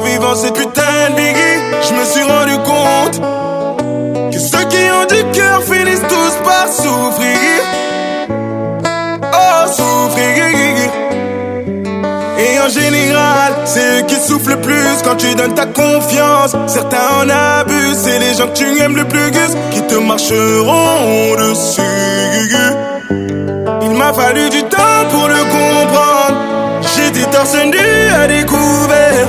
vivant cette putain de biggie, je me suis rendu compte que ceux qui ont du cœur finissent tous par souffrir. Oh, souffrir. Et en général, c'est eux qui souffrent le plus quand tu donnes ta confiance. Certains en abusent, c'est les gens que tu aimes le plus qui te marcheront dessus. Il m'a fallu du temps pour le comprendre torse nu à découvert.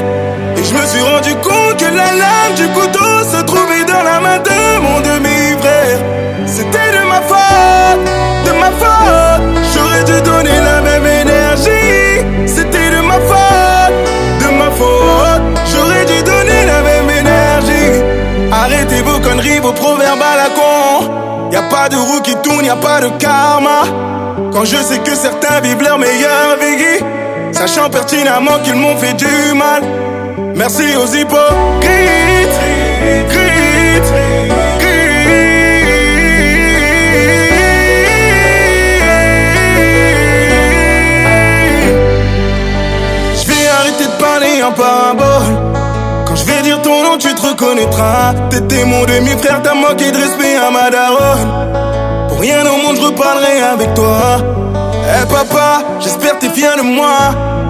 Et je me suis rendu compte que la lame du couteau se trouvait dans la main de mon demi-frère. C'était de ma faute, de ma faute. J'aurais dû donner la même énergie. C'était de ma faute, de ma faute. J'aurais dû donner la même énergie. Arrêtez vos conneries, vos proverbes à la con. Y a pas de roue qui tourne, y a pas de karma. Quand je sais que certains vivent leur meilleure vie. Sachant pertinemment qu'ils m'ont fait du mal Merci aux hypocrites Je vais arrêter de parler en parabole Quand je vais dire ton nom tu te reconnaîtras T'étais mon demi-frère, t'as manqué de respect à ma daronne Pour rien au monde je reparlerai avec toi Eh hey papa, j'espère t'es fier de moi.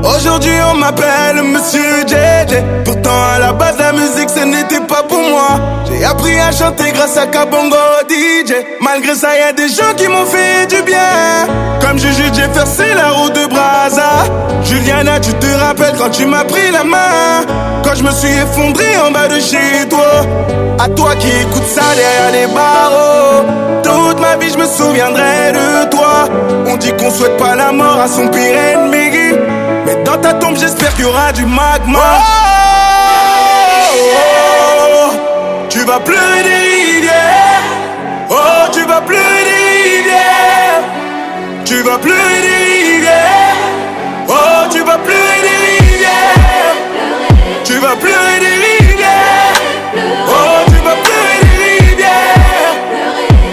Aujourd'hui on m'appelle Monsieur JJ. Pourtant à la base la musique ce n'était pas pour moi. J'ai appris à chanter grâce à Kabongo DJ. Malgré ça y a des gens qui m'ont fait du bien. Comme Juju Jefferson la route de Braza. Juliana tu te rappelles quand tu m'as pris la main. Quand je me suis effondré en bas de chez toi À toi qui écoutes ça derrière les barreaux Toute ma vie je me souviendrai de toi On dit qu'on souhaite pas la mort à son pire ennemi Mais dans ta tombe j'espère qu'il y aura du magma oh, Tu vas pleurer des Oh tu vas pleurer des Tu vas pleurer des Oh tu vas pleurer des tu vas pleurer des rivières. Oh, tu vas pleurer des rivières.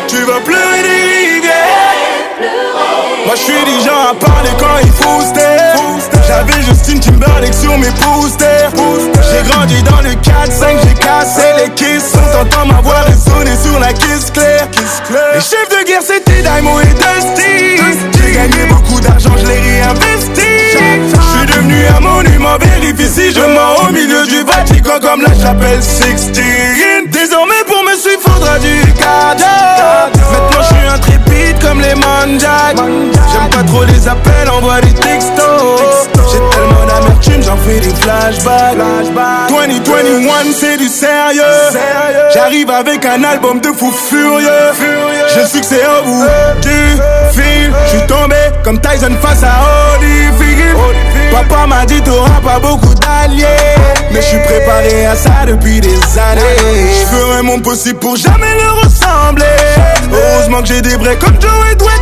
Tu vas pleurer des rivières. Moi, je suis des gens à parler quand il faut J'avais Justin Timberlake sur mes posters. J'ai grandi dans le 4-5, j'ai cassé les kisses. On m'avoir ma voix résonner sur la kiss claire. Les chefs de guerre, c'était Daimo et Dusty. J'ai gagné beaucoup d'argent, je l'ai réinvesti un monument, vérifie si je mens au milieu du Vatican comme la chapelle Sixtine. Désormais pour me suivre faudra du cadeau. Maintenant je suis intrépide comme les manjak J'aime pas trop les appels, envoie des textos. J'ai tellement d'amis j'en fais des flashbacks. Flashback. 2021, c'est du sérieux. J'arrive avec un album de fou furieux. Je succès au bout du fil. Euh. tombé comme Tyson face à Holyfield. Papa m'a dit t'auras pas beaucoup d'alliés Mais je suis préparé à ça depuis des années Je ferai mon possible pour jamais le que j'ai des vrais comme Joe et Dwight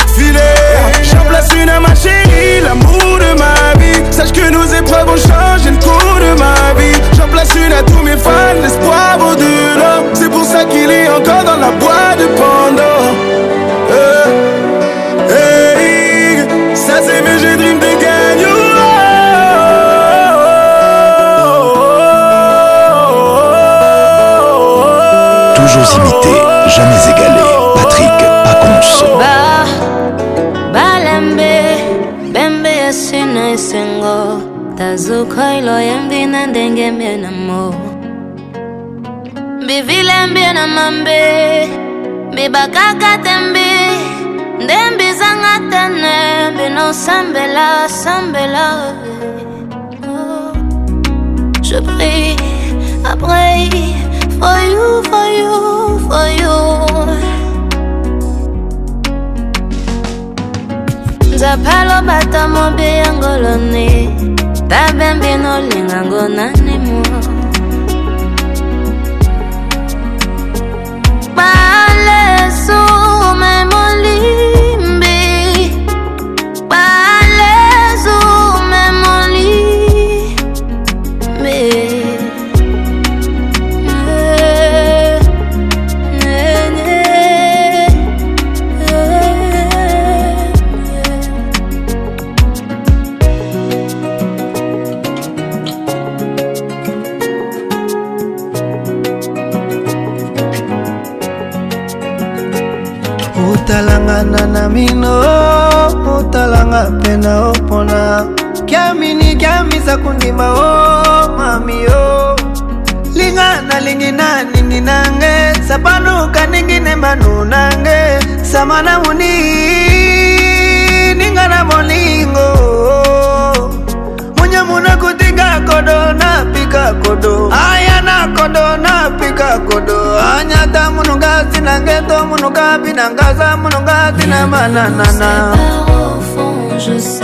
J'en place une à ma chérie, l'amour de ma vie. Sache que nos épreuves ont changé le cours de ma vie. J'en place une à tous mes fans, l'espoir vaut de C'est pour ça qu'il est encore dans la boîte de Pandore. babata mobeyangolone babembino olingango nanimo na mino otalanga mpe na opona kiamini kiamisa kondima o mami o linga nalingi na ningi nange sapanuka ningi nembanu nange sama na muni ninga na molingo munyamunakutinga kodo na pi napika kodo aya na kodo napika kodo anyata mununga sina ngeto mununga binangaza mununga sina mananana Je sais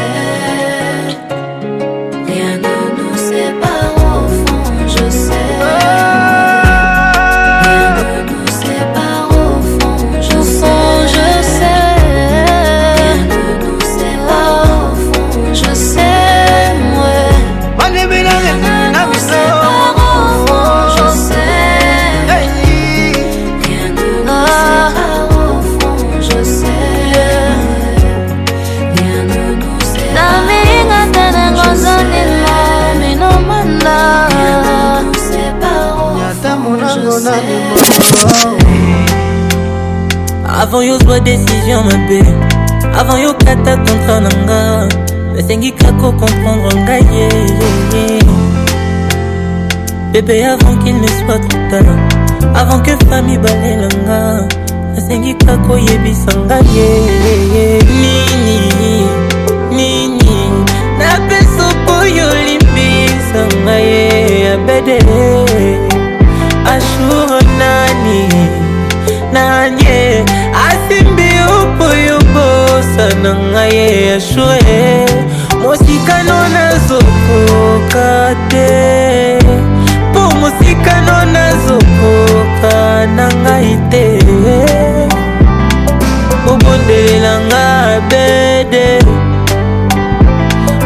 avant yozwa desizio mabe avant yokata kontra na nga nasengi kako komprendre ngai ye yeah, yeah. bebe avant qu'il ne soit trop tard avant que fami balela nga nasengi kako oyebisa nga ye nini nini napesa poyo olimbisa nga ye abede ashur nani nanye mposa na ngai eyashue mosikano nazokoka te mpo mosikano nazokoka na ngai te bobondelelanga bede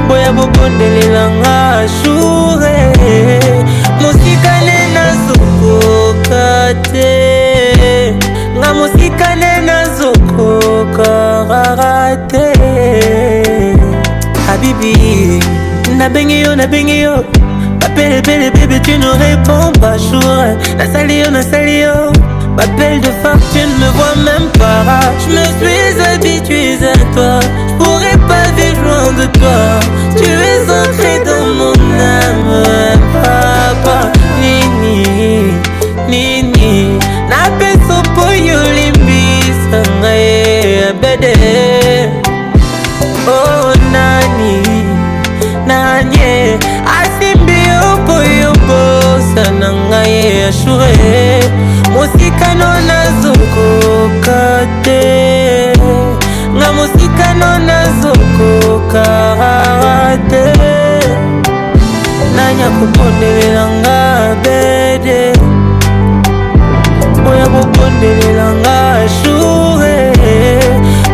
boya bobondelelanga shure Nassalio, Nassalio Ma salio de femme tu ne me vois même pas Je me suis habitué à toi Je pourrais pas vivre loin de toi na shure mosikano nazokoka te nga mosikano nazokoka te nanya kopondelelanga bede oya kopondelelanga shure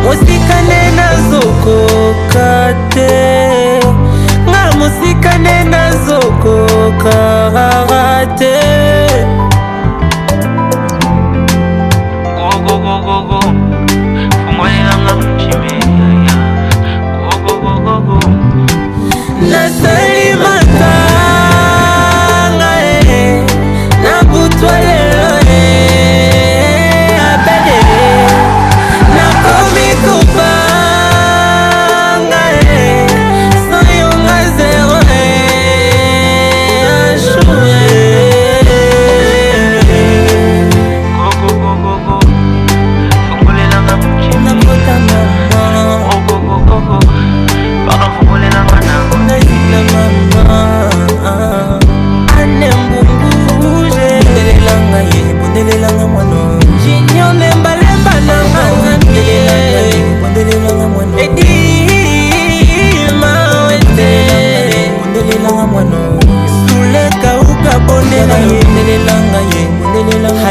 mosikane nazokoka te nga mosikane nazokoka te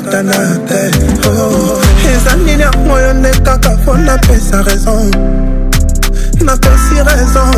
ekotana te oh, oh. eza nini yango yo nde kaka mpo napesa raison napesi raison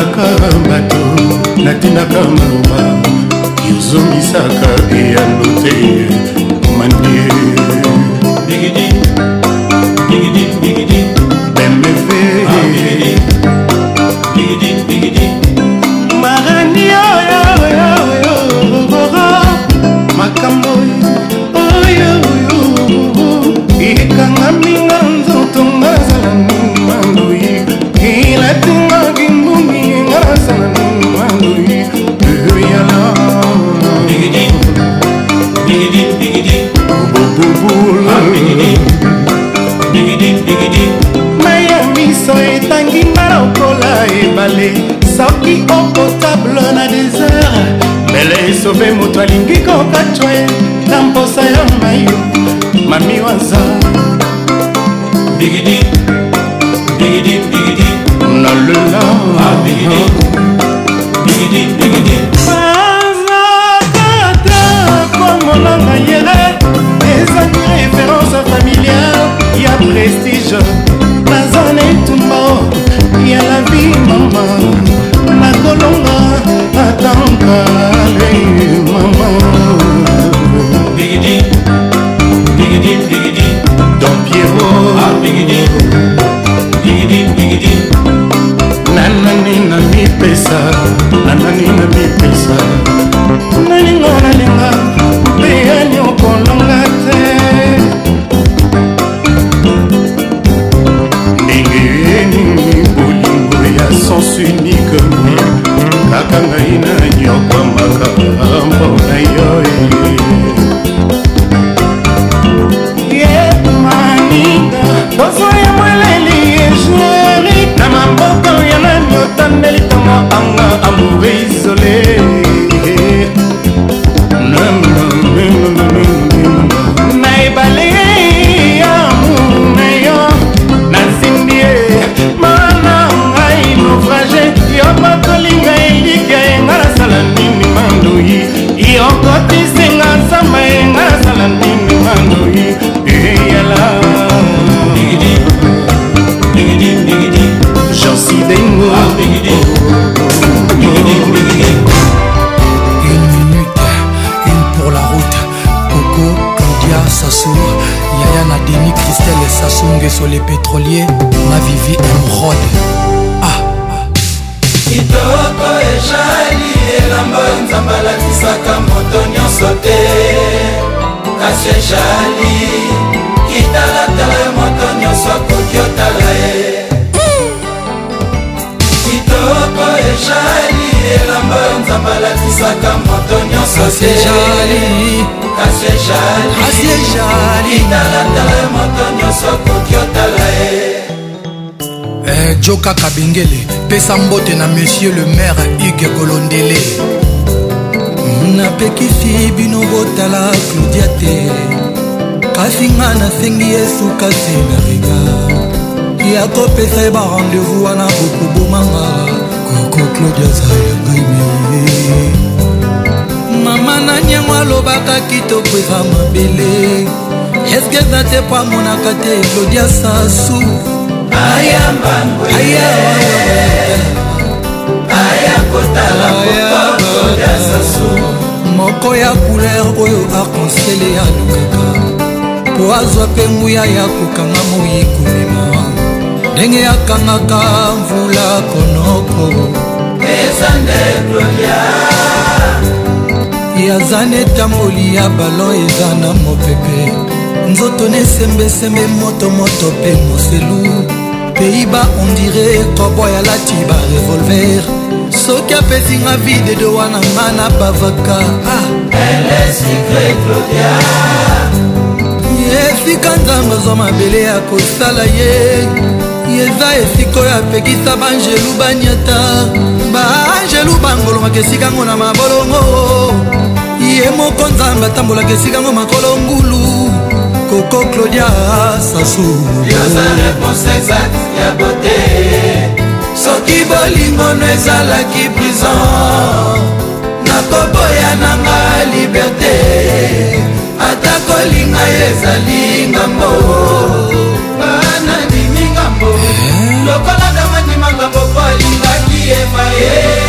natindaka bato natindaka maloba yozomisaka eyando te mandie male soki okotable na desert mele esobe moto alingi kokatwa ye na mposa ya mayo mami waza bigidi bigidi bigidi nalela ah, bigidi bigidi bigidi bazakata komonanga yere ezangi référence familiale ya prestige nayebi mama nakolonga atankale mama don piero ah, nanani na mipesa nanani na mipesa akoki talatala yo moto nyonso akoki otala ye Eh, jo kaka bengele pesa mbote na monsieur le maire hugue kolondele napekisi bino botala claudia te kasi nga nasengi esuka se na rega ya kopesa ye barendez-vous wana bokobomanga koko claudia zayangaime mama na nyango alobaka kitoko eza mabele eske eza te po amonaka te claudia sansu moko ya couleur oyo akonsele alukaka po azwa mpe nguya ya kokanga moi komema ndenge akangaka mvula konoko yaza neta moli ya balon eza na mopepe nzoto nesembesembe motomoto mpe moselu peiba ondire koboy alati ba revolver soki apesinga vide de wana nga na bavaka ah. esika nzambe zwa mabele ya kosala ye eza esika oyo apekisa baangelu banyata baangelu bangolongaka esikango na mabolongo ye moko nzambe atambolaka esikango makolo ngulu koko claudia sasuya bote soki bolingono ezalaki prison nakoboya nanga liberté ata kolinga ezali ngambo bana nini ngambo lokola damandima ngambo po alingaki efaye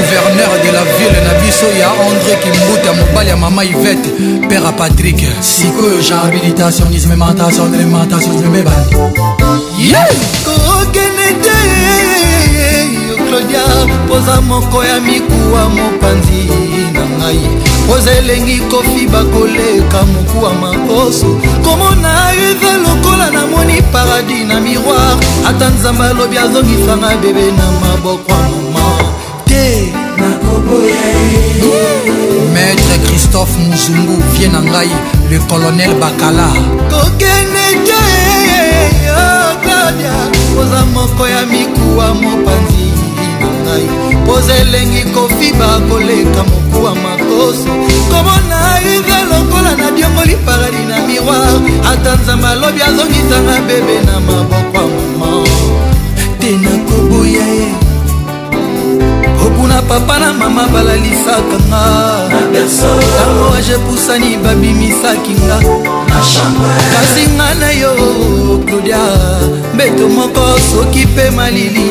gouverneur de la ville na biso ya andré kimbuta mobali ya mama ivete père a patrik sikoyo jehabilitation nismementation elementation nimebandi kokende te claudia poza moko ya mikuwa mopanzi na ngai poza elengi kofi bakoleka mokuwa makoso komona eza lokola namoni paradis na miroir ata nzambe alobi azongisanga bebe na maboko ya mama maître christophe muzungu vie na ngai le colonel bakala kokende te yokadia koza moko ya mikuwa mopanzi na ngai poza elengi kofiba koleka mokuwa makoso komona ive lokola na diongoli paradi na miroir ata nzambe alobi azongisanga bebe na maboko ya mama te nakoboya ye kuna papa na mama balalisaka nga ntango ajepusani babimisaki nga kasi nga na yo claudia mbeto moko soki mpe malili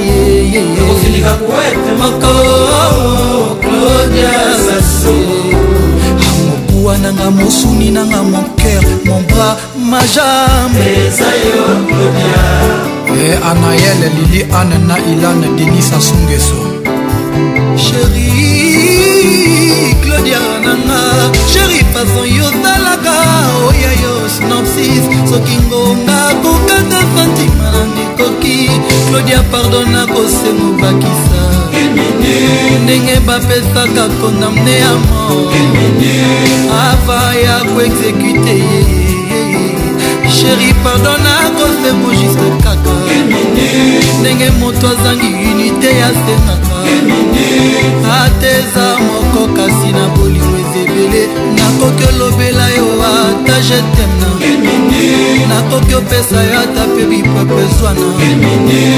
moko claudia mokuwa nanga mosuni nanga moker mobra majambe eh, anael lili ane na ilane denis asungeso sheri claudia nanga sheri fason yozalaka oya oh, yo synopsis soki ngonga kokata fantima nanga ekoki claudia pardon nakosengo bakisa ndenge bapesaka kondamne ya mort ava ya koexekute ye sheri pardon nakosemo juste kaka ndenge moto azangi unité asengaka ata eza moko kasi na bolingo eza ebele nakoki olobela yo ata jetema nakoki opesa yo ata mpe bipepe zwana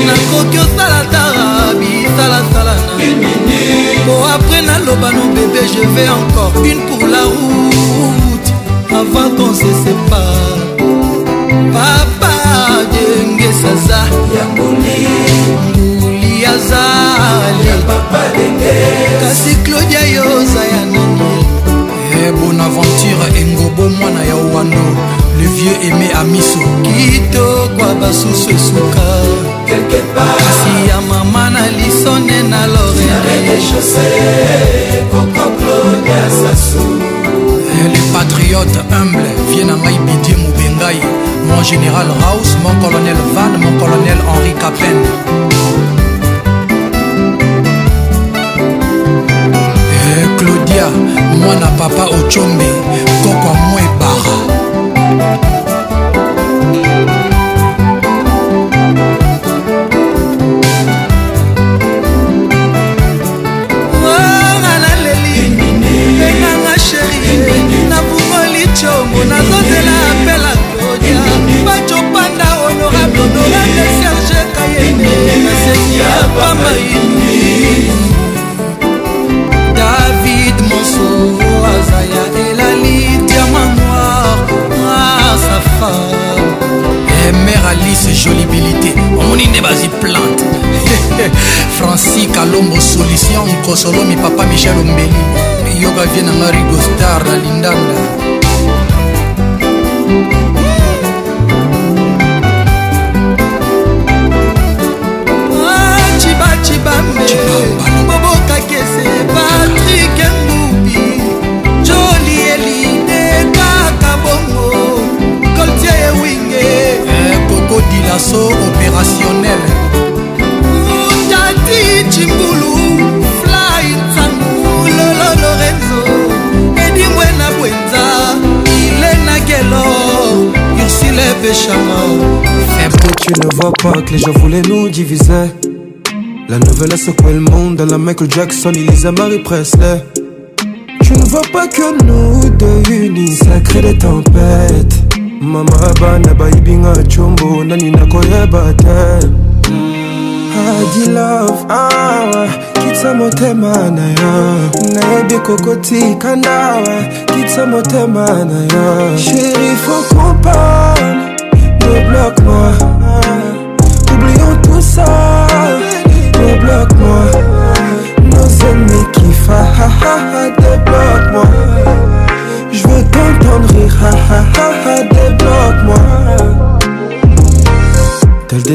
nakoki osala tara bisalasalana po apres naloba no bebe je vais encore une pour la route avant qu'on se sépare papa ezaza nguli azalekasi claudia yoza ya nani eh, bonaventure engobo mwana ya wano le vieux aimé amiso kitokwa basusu esuka kasi ya mama na lisone na lorene le patriote humble vie na eh, ngai bidimu Ndiaye, mon général House, mon colonel Van, mon colonel Henri Capen. Eh, Claudia, moi na papa Ochombe, Kokwa Moueba. maini david moso aza ya elali diama noir asa femme emer alice jolibilité omoni nde bazwi plante francis kalombo solution nkosolomi papa michel ombeli yoka vie nanga rigostar na lindanda cibambe bobokakese patrik ngubi joli elide kaka bongo koltie ewinge kokodilaso eh, opérationnel mutati cimbulu fly nsangu lolo lorenzo edimwena bwenza ilena gelo ursile peshama Faible, tu ne vois pas que les gens voulaient nous diviser La nouvelle a secoué le monde, à la Michael Jackson, Elisa Marie Presley. Tu ne vois pas que nous deux unis, ça crée des tempêtes. Mama bana baibinga chombo, nani nakoyeba te. Adi love, awa, ah, kitsa motema na ya. Naebi kokoti kandawa, kitsa motema na ya. Chérie, faut qu'on parle, ne bloque-moi.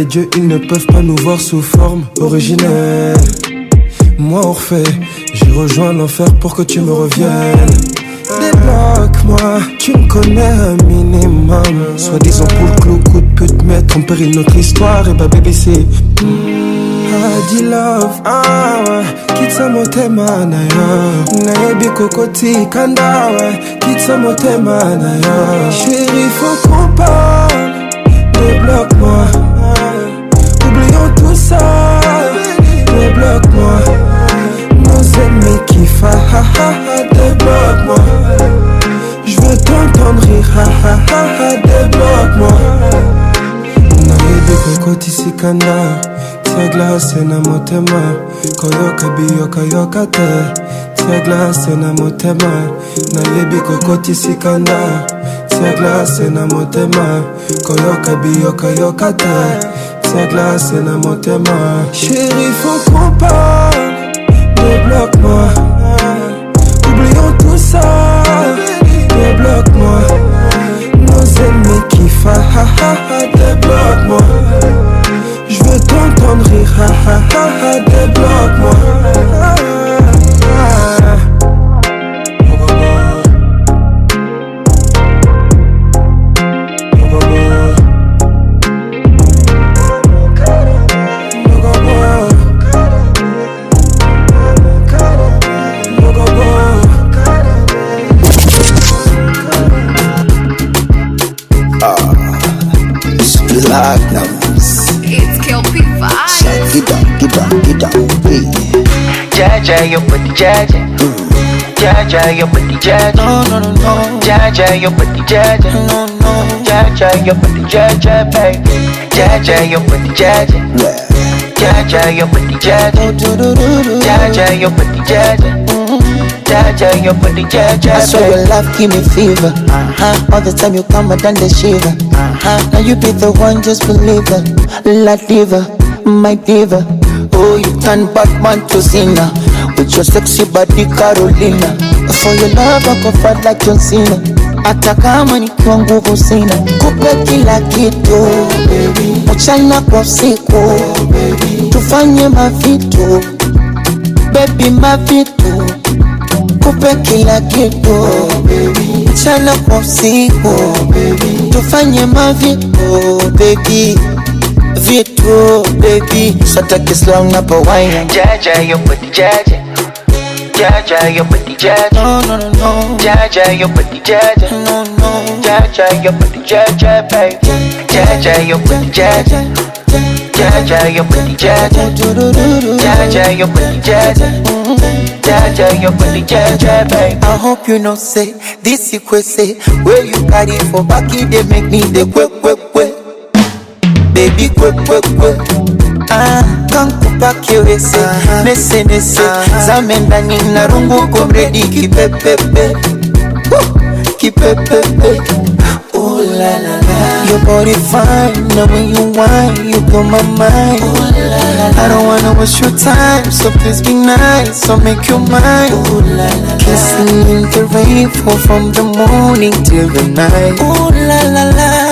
Dieu ils ne peuvent pas nous voir sous forme originelle. Moi, Orphée, j'ai rejoint l'enfer pour que tu me reviennes. Débloque-moi, tu me connais un minimum. Soit disant pour le clou, coup de pute, mettre en péril notre histoire. Et bah, bébé, c'est. Adi mm, love awa ah, kitsa motema na yo nayebi kanda ouais, kitsa motema na ya. Chéri, faut qu'on parle débloque moi ça débloque moi Nos ennemis qui fa ha ha Débloque-moi Je veux t'entendre rire ha ha ha Débloque-moi Naïbe kokotisikana tisikana Tiagla na motema Koyoka biyoka yoka te tia glace na motema nayebi kokotisika kana, tia glace na motema koyoka yoka te c'est glace na moi Chérie faut qu'on parle Débloque-moi Oublions tout ça Débloque-moi Nos ennemis qui Débloque-moi Je veux t'entendre rire Débloque-moi your body, jaja. Jaja, your body, jaja. No, no, no, no. Jaja, your body, jaja. No, no. Jaja, your body, jaja, baby. Jaja, your body, jaja. Jaja, your body, jaja. Jaja, your body, jaja jaja, your body jaja. I saw your love give me fever. Uh-huh. All the time you come, I done the shiver. Uh-huh. Now you be the one, just believe it. La diva, my diva. Oh, you turn bad man to sinner. Your sexy body Carolina For your love I go fight like John Cena Hata kama nikiwa nguvu sina Kupe kila kitu Mchana kwa usiku Tufanye mavitu Baby mavitu Kupe kila kitu Mchana kwa usiku Tufanye mavitu baby it go, baby. So take this long up a wine. Jaja, your body, jaja. Jaja, your body, jaja. No, no, no, no. Jaja, your body, jaja. No, no. Jaja, your body, jaja, baby. Jaja, your body, jaja. Jaja, your body, jaja. Jaja, your body, jaja. Jaja, your body, jaja, baby. I hope you know, say, this you could say, where you carry for back, they make me the quick, quick, quick. baby kwe kwe kwe ah, kankupa kiwese uh-huh. Ah, nese nese uh-huh. zame ndani na rungu komredi kipepepe uh, kipepepe Ooh la la la. Your body fine, now when you whine, you blow my mind. Ooh la la la. I don't wanna waste your time, so please be nice, so make your mind. Ooh la la la. Kissing in the rain, fall from the morning till the night. Ooh la la la.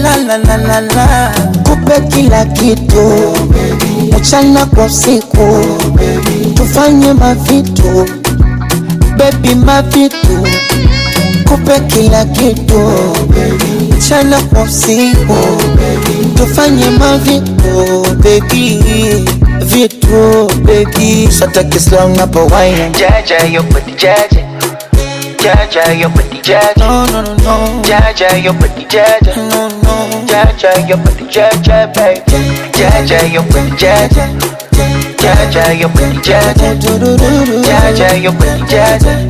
lalalala kupe kila kitu mchana kwa usiku tufanye mavitu bebi mavitu kupe kila kitu mchana kwa usiku tufanye mavitu bebi vitu bebi satakisla unapowaina jaja yopati jaja jaja yopati jaja no, no, no, no. jaja yopati jaja no, no. JJ, you're with the JJ, baby. JJ, you're with the JJ. JJ, you're with the JJ. JJ, you're with the JJ.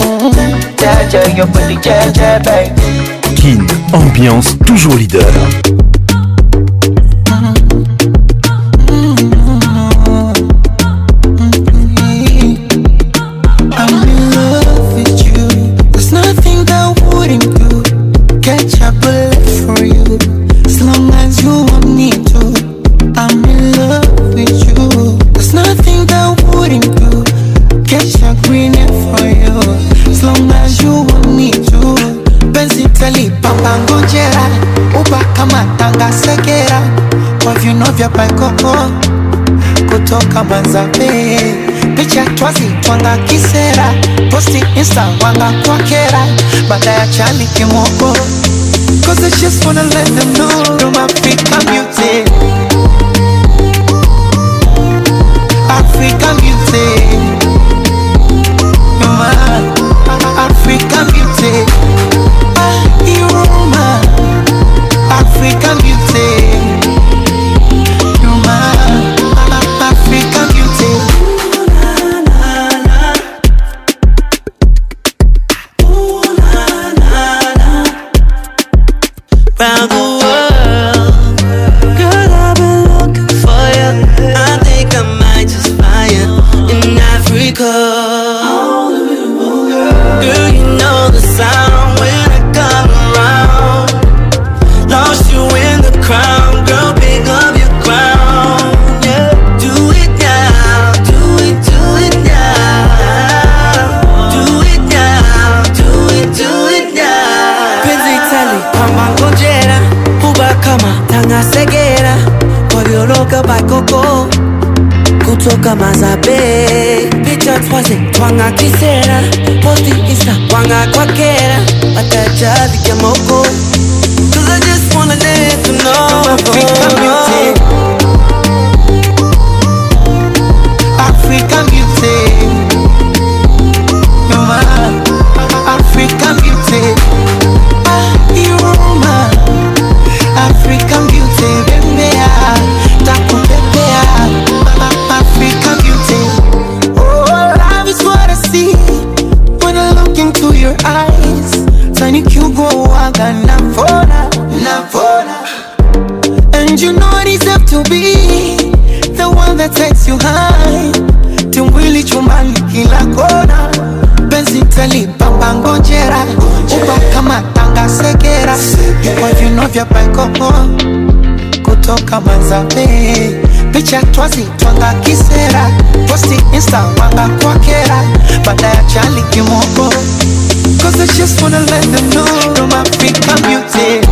JJ, you're with the JJ, baby. Kin, ambiance toujours leader. atanga sekera kwa vyuno vya paikoko kutoka manzabe picha twazi twanga kisera posti insta wanga kwa kera baada ya chali kimoko Cause it's just wanna let them know I'm Africa music said. nzambe picha twazitwanga kisera posti insta wanga kwakera baada ya chali kimoko Cause I just wanna let them know I'm African music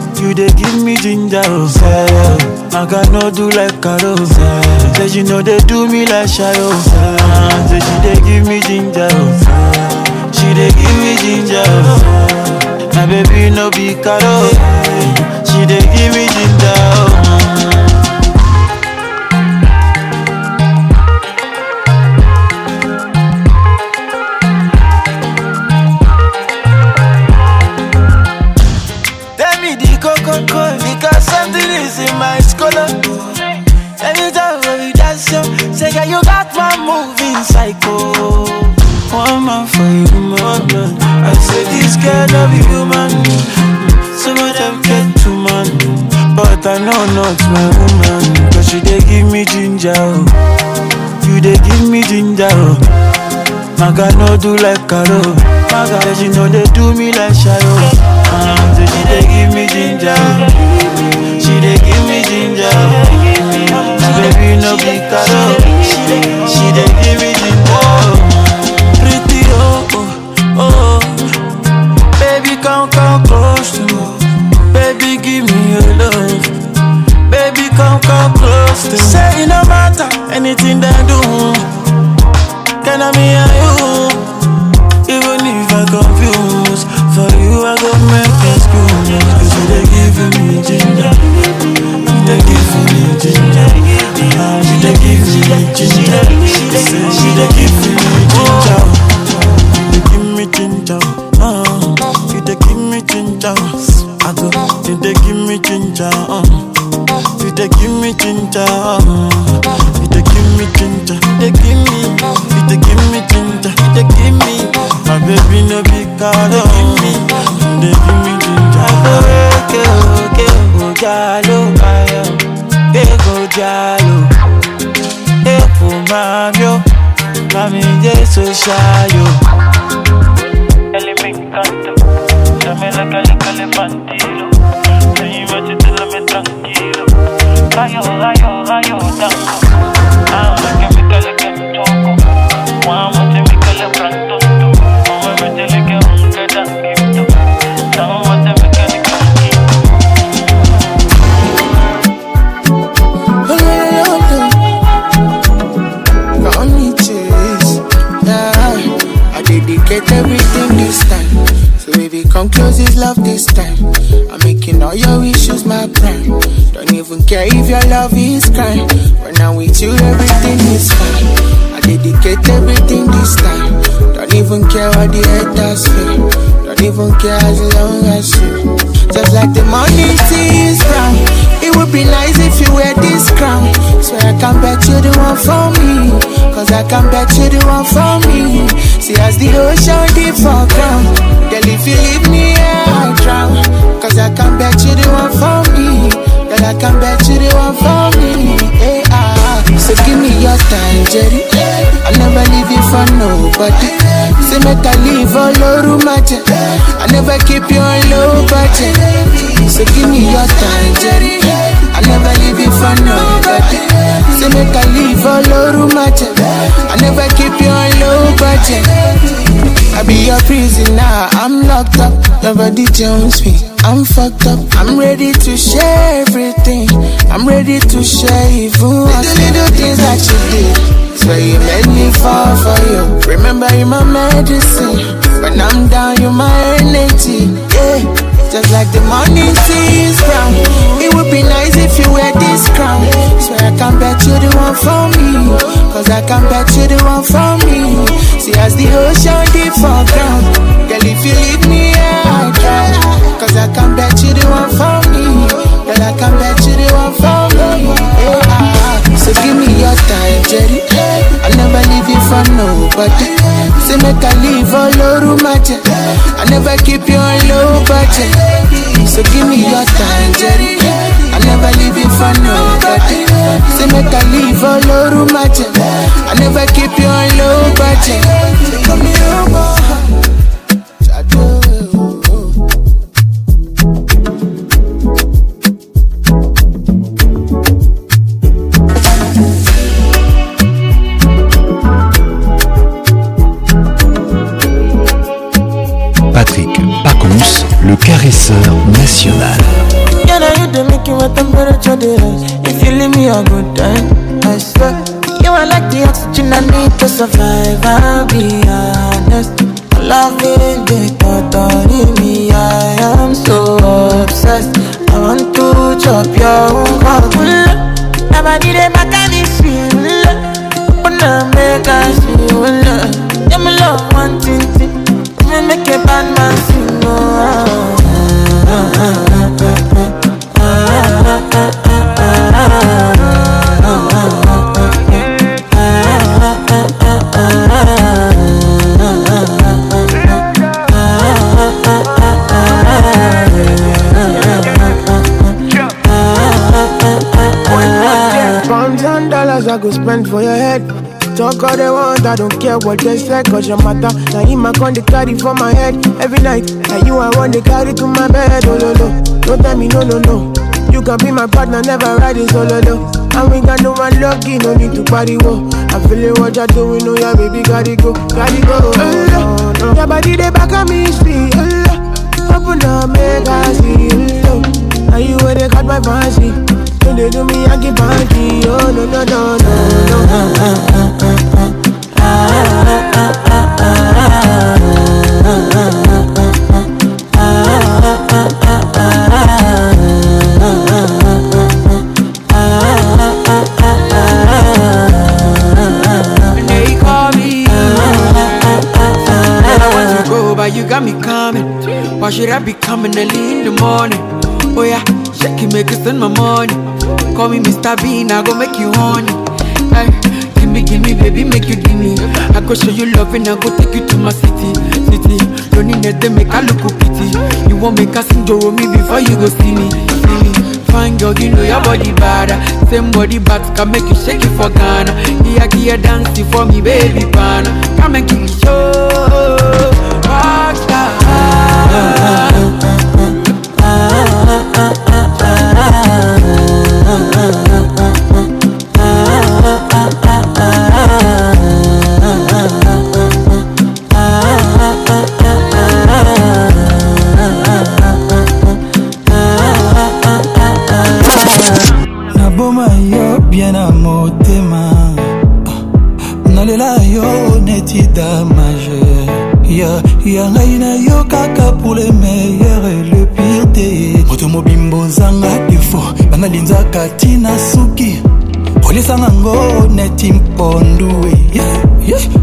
you dey give me ginger oh sir i can no do like carol sir say she no dey do me like shy oh sir say she dey give me ginger oh sir she dey give me ginger oh sir my baby no be carol she dey give me ginger oh. ask my woman, cause she dey give me ginger. Oh. You dey give me ginger. Oh. Maga no do like Caro. Maga said she no dey do me like Shayo. Uh, so she dey give me ginger. She dey give me ginger. My baby no be Caro. She dey give me ginger. Pretty oh oh oh, baby come come close to me. come close to Say it no matter anything they do Can I be and you Even if I confuse For you I go make excuse Cause you they give me ginger You they give me ginger You they give me ginger She say they give me ginger You give me ginger uh, You they give me ginger I go, you they give me ginger uh. they give me ginger. If they give me ginger, they give me. If they give me ginger, they give me. My baby no be card, they give me. They give me ginger. Okay, okay, oh jalo, ego jalo, ego mamio, mami yeso shayo. Elemento, llame la calica elefante. Rayo, rayo, rayo, tango. care if your love is crying. but now with you, everything is fine. I dedicate everything this time. Don't even care what the haters feel. Don't even care as long as you. Just like the morning seems is brown. It would be nice if you wear this crown. So I can bet you the one for me. Cause I can bet you the one for me. See as the ocean deep for ground. Girl, if you leave me, yeah, I drown. Cause I can bet you the one for me. Girl, I can bet you the one for me. Hey, ah. So give me your time, Jerry. I'll never leave you for nobody. Say make I leave all over magic. I never keep you on low budget. So give me your time, Jerry. I'll never leave you for nobody. Say make I leave all over magic. I never keep you on low budget. I be a prisoner, I'm locked up. Nobody joins me, I'm fucked up. I'm ready to share everything. I'm ready to share even the little things that you did. So you made me fall for you. Remember you my medicine. When I'm down, you my energy. Yeah. Just like the morning sea brown. It would be nice if you wear this crown. Swear I can bet you the one for me. Cause I can bet you the one for me. See as the ocean deep for ground. Girl, if you leave me, I'll drown. Cause I can bet you the one for me. Girl, I can bet you the one for me. Yeah. So give me your time, Jerry leave you for nobody. Say make I leave for low matter. I never keep you on low budget. So give me your time, Jerry. I never leave you for nobody. Say make I leave for low matter. I never keep you on low budget. So come here, boy. l'épaisseur nationale. Can I you to make you a temperature delay? If you leave me a good time, I swear. You are like the oxygen I need to survive. I'll be honest. Loving the thought of me, I am so obsessed. I want to chop your own cock. Nobody they back at me, she Wanna make us feel love. Them love wanting to make a bad man sing. Oh, I go spend for your head. Talk all they want, I don't care what they say, cause your matter. Now him I con they carry for my head every night. Now you I want they carry to my bed, oh no no. Don't tell me no no no. You can be my partner, never ride it solo though. I ain't got no one lucky, no need to party wo. I feel it what you're doing, oh yeah, baby, gotta go, gotta go. Oh, no. Your body they back at me, see. Oh, open up, make I see. Oh, now you where they caught my fancy. When they do me, I give party. Oh, no, no, no, no, no. got me coming. Why should I be coming early in the morning? Oh yeah, shake it, make you send my money. Call me Mr. Bean, I go make you honey. Hey, gimme, gimme, baby, make you gimme. I go show you love and I go take you to my city, city. Loneliness they make I look pity. You won't make us enjoy me before you go see me, see me. Fine girl, you know your body bad. Same body bad can make you shake it for Ghana. Here, here, dancing for me, baby, pana. Come and give me show. Rockstar. ah, neti mpondu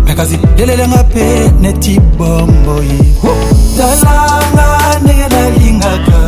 mekazi lelelenga mpe neti bomboye talanga ndenge nalingaka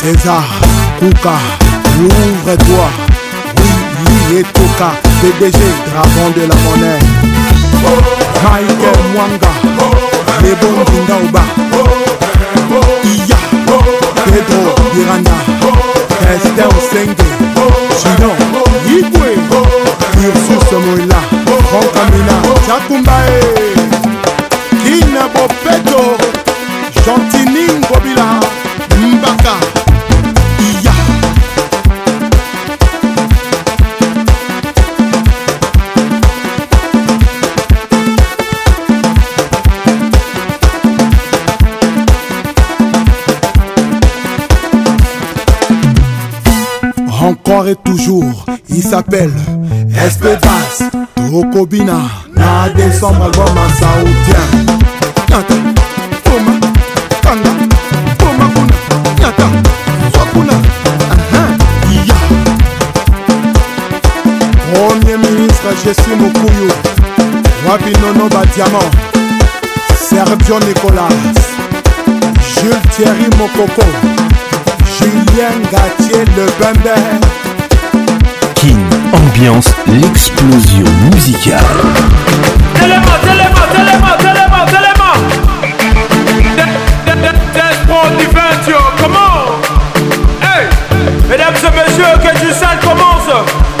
César, Kouka, ouvre-toi. Oui, et Kouka, PDG, dragon de la monnaie. Michael Mwanga, les bons Kindaouba. Iya, Pedro Miranda, Esther Senge, Chinon, Yibwe, Ursus Moïla, Franck Amina, Chakumbae, eh. Kina Bopeto, Gentiningo Bila. croirai toujours. Il s'appelle Espedas Tokobina. Na décembre, album à Saoudien. Nyata, Toma, Kanga, Toma Kuna, Nyata, Wakuna, Aha, uh-huh. Ya. Premier ministre, je suis Mokuyu. Wabi Nono Badiamant. Sergio Nicolas. Jules Thierry Mokoko. Julien Gatier Le Bender. Ambiance, l'explosion musicale Téléma, téléma, téléma, téléma, téléma Des, des, des, Comment Mesdames et messieurs, que du sale commence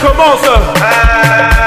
commence. Ah.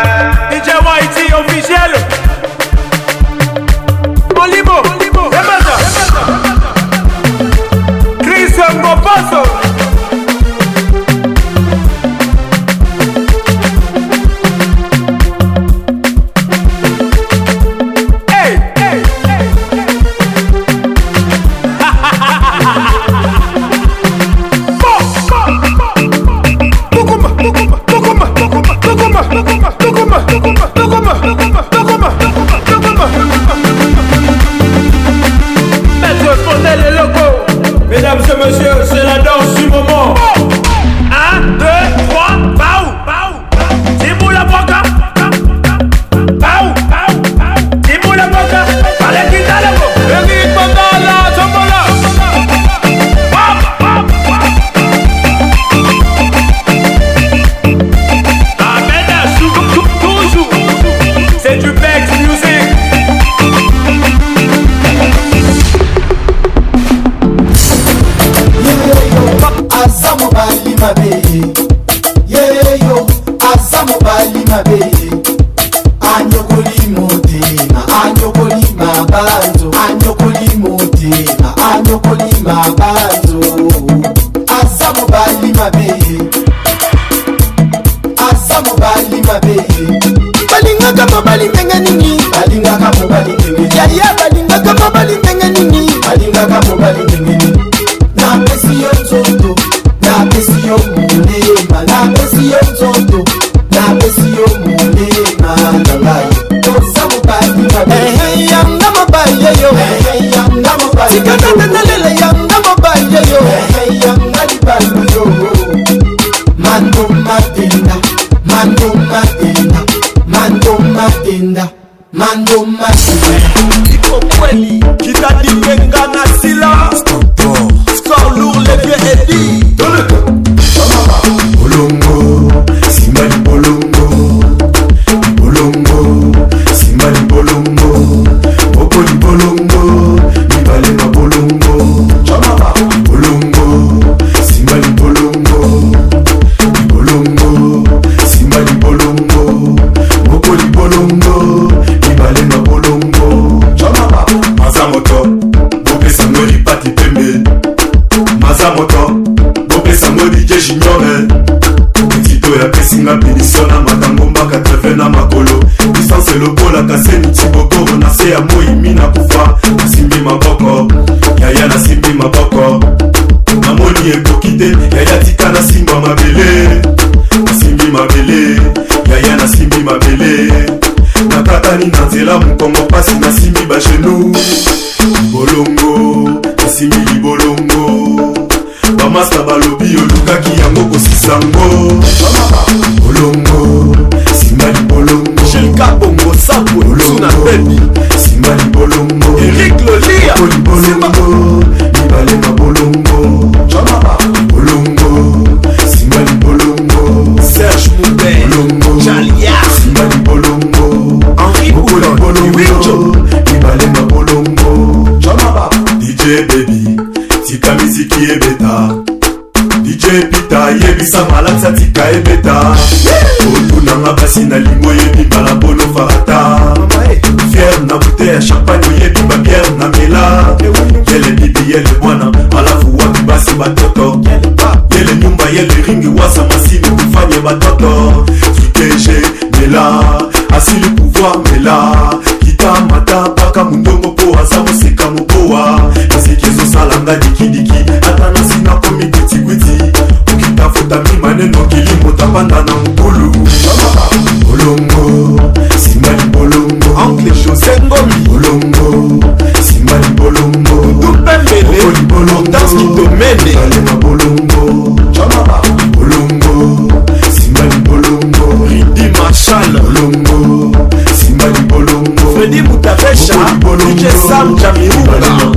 But I'm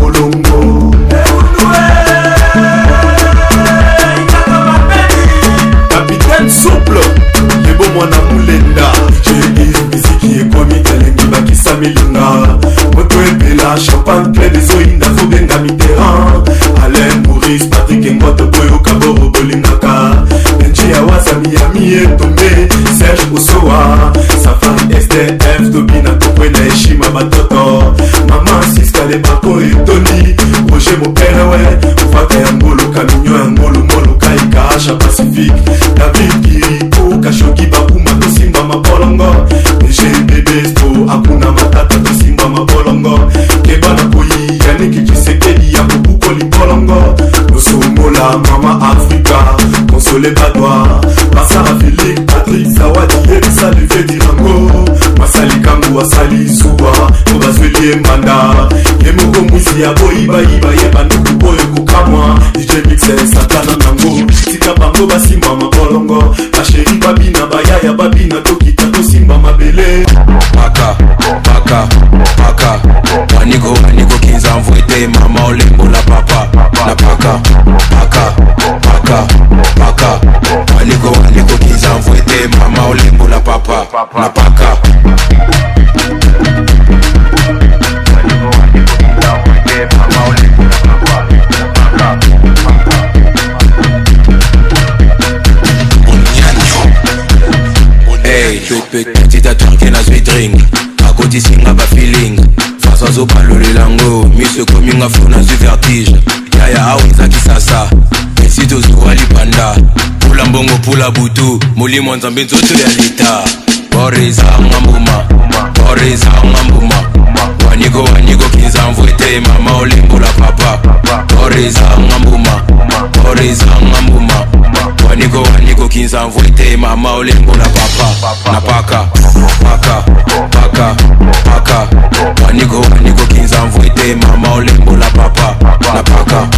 na paka dictateur kenazwi drink akotisinga bafeeling fasa azobalolela yango miso ekomi nga fo nazwi vertige yaya awa ah, ezakisasa esi tozuwa libanda pula mbongo pula butu molimo nzambe nzoto ya leta boreza mwambuma boreza mwambuma wanyigo wanyigo kinzamvwete mama olembula papa boreza mwambuma boreza mwambuma wanyigo wanyigo kinzamvwete mama olembula papa na paka paka paka paka wanyigo wanyigo kinzamvwete mama olembula papa na paka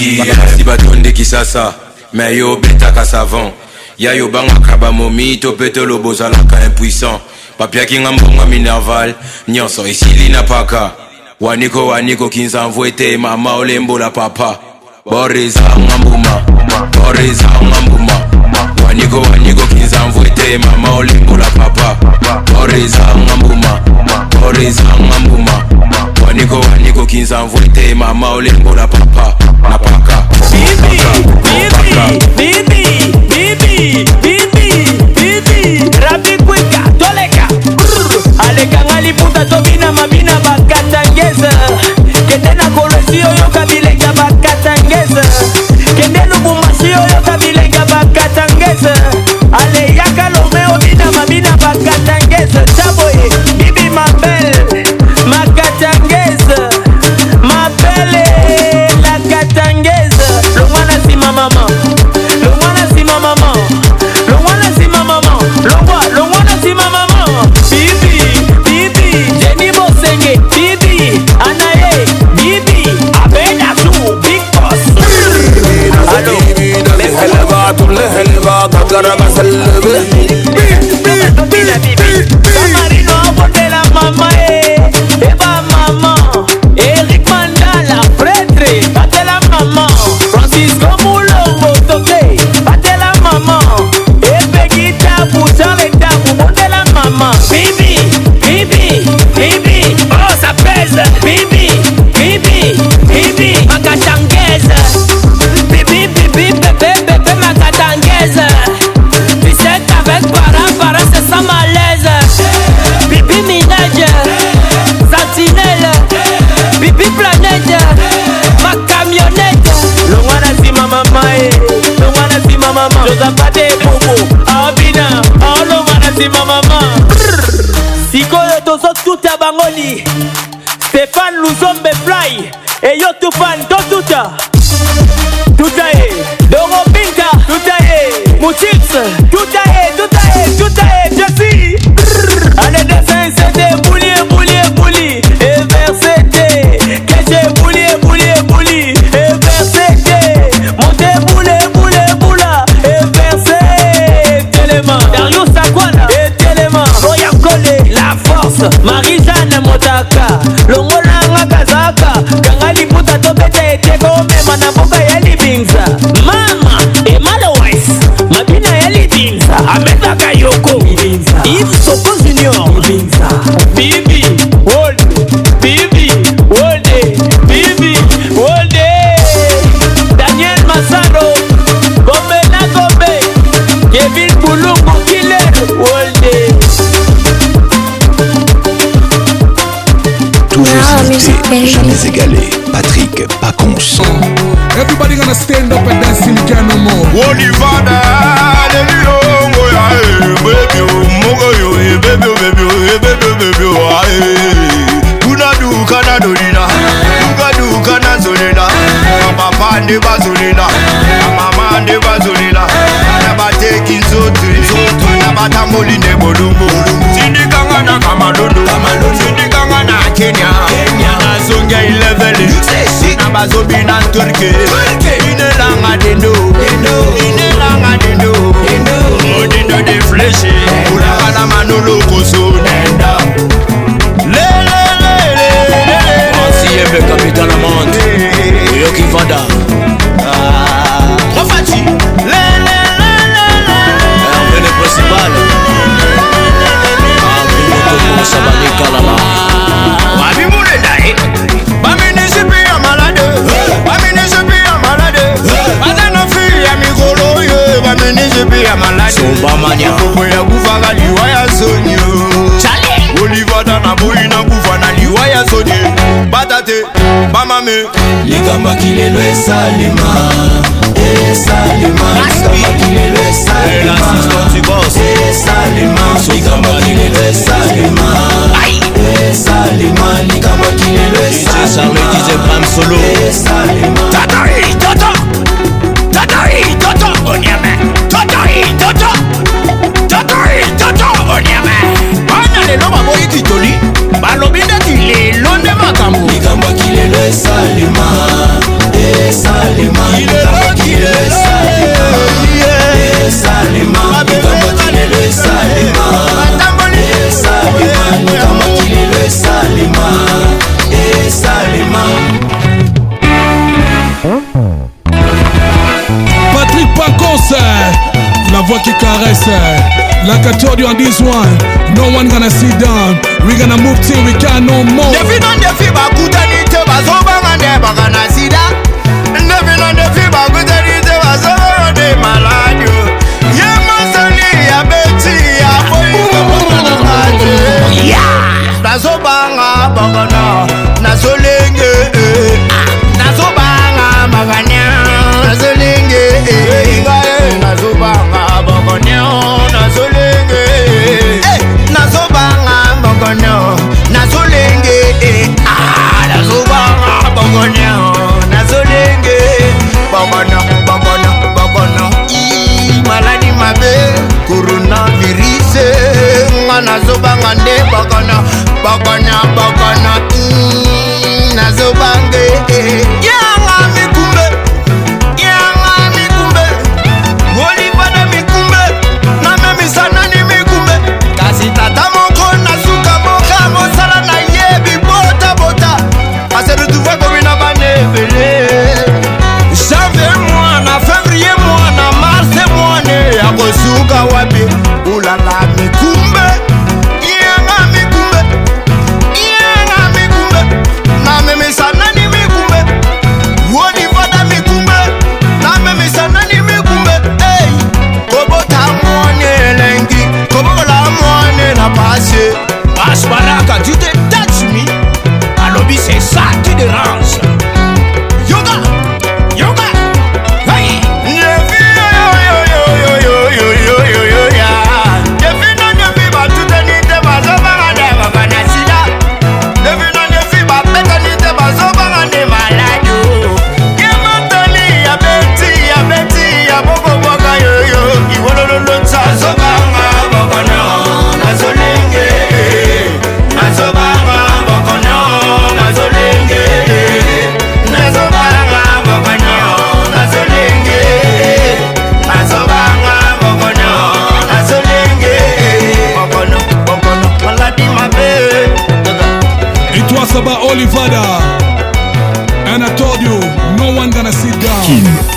bakasi batondeki sasa me yo obetaka savant ya yo obangaka bamomi to mpe toloba ozalaka impuissant papiaki nga mbongwa minerval nyonso esili na paka waniko waniko kinzamvu ete mama olembola papa borezanga mbuma borezanga mbuma waniko waniko kinzamvu ete mama olembola papa borezanga mbuma borezanga mbuma waniko waniko kinzamvu ete mama olembola papa sí, sí, sí. likambaki lelo esalema esalema likambaki lelo esalema eh, esalema Like I told you on this one, no one gonna sit down. We gonna move till we can no more. Never on the fever, good and it was over and never gonna see that. Never on the fever, good and it was over and they malad you. Yeah, my son, yeah, Betty, yeah, boy, yeah. That's over and I'm gonna.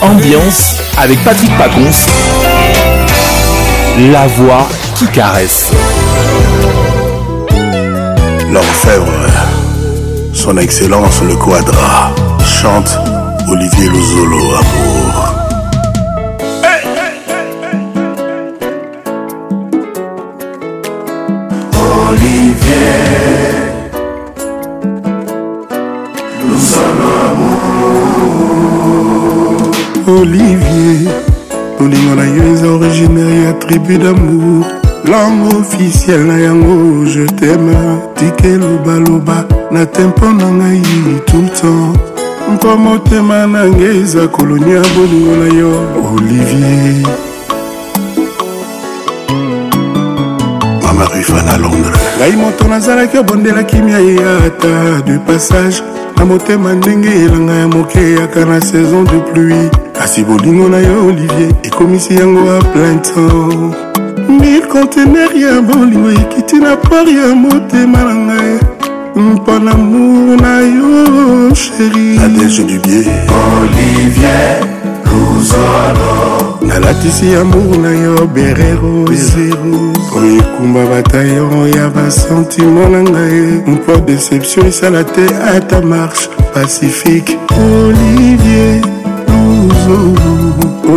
Ambiance avec Patrick Pacons. La voix qui caresse. L'orfèvre, son excellence le quadra, chante Olivier Lozolo, amour. Olivier. olivier molingo na yo eza originaire ya tribu damour langue officiel na yango je teme tika elobaloba na tempo na ngai tout temps mpo motema na ngai eza kolonia bolingo na yo olivier mamarifana londres ngai moto nazalaki obondela kimia ye ata du passage na motema ndenge elanga ya moke eyaka na saison de pluie kasi bolingo na yo olivier ekomisi yango a plein temps mil contener ya bolingo ekiti na part ya motema na ngai mpo na mour na yo sheri adelge dubie olivier nalatisi amour na yo berero zero oyo ekumba batayo ya basentimo na ngai mpo deception esala te ata marche pacifique olivier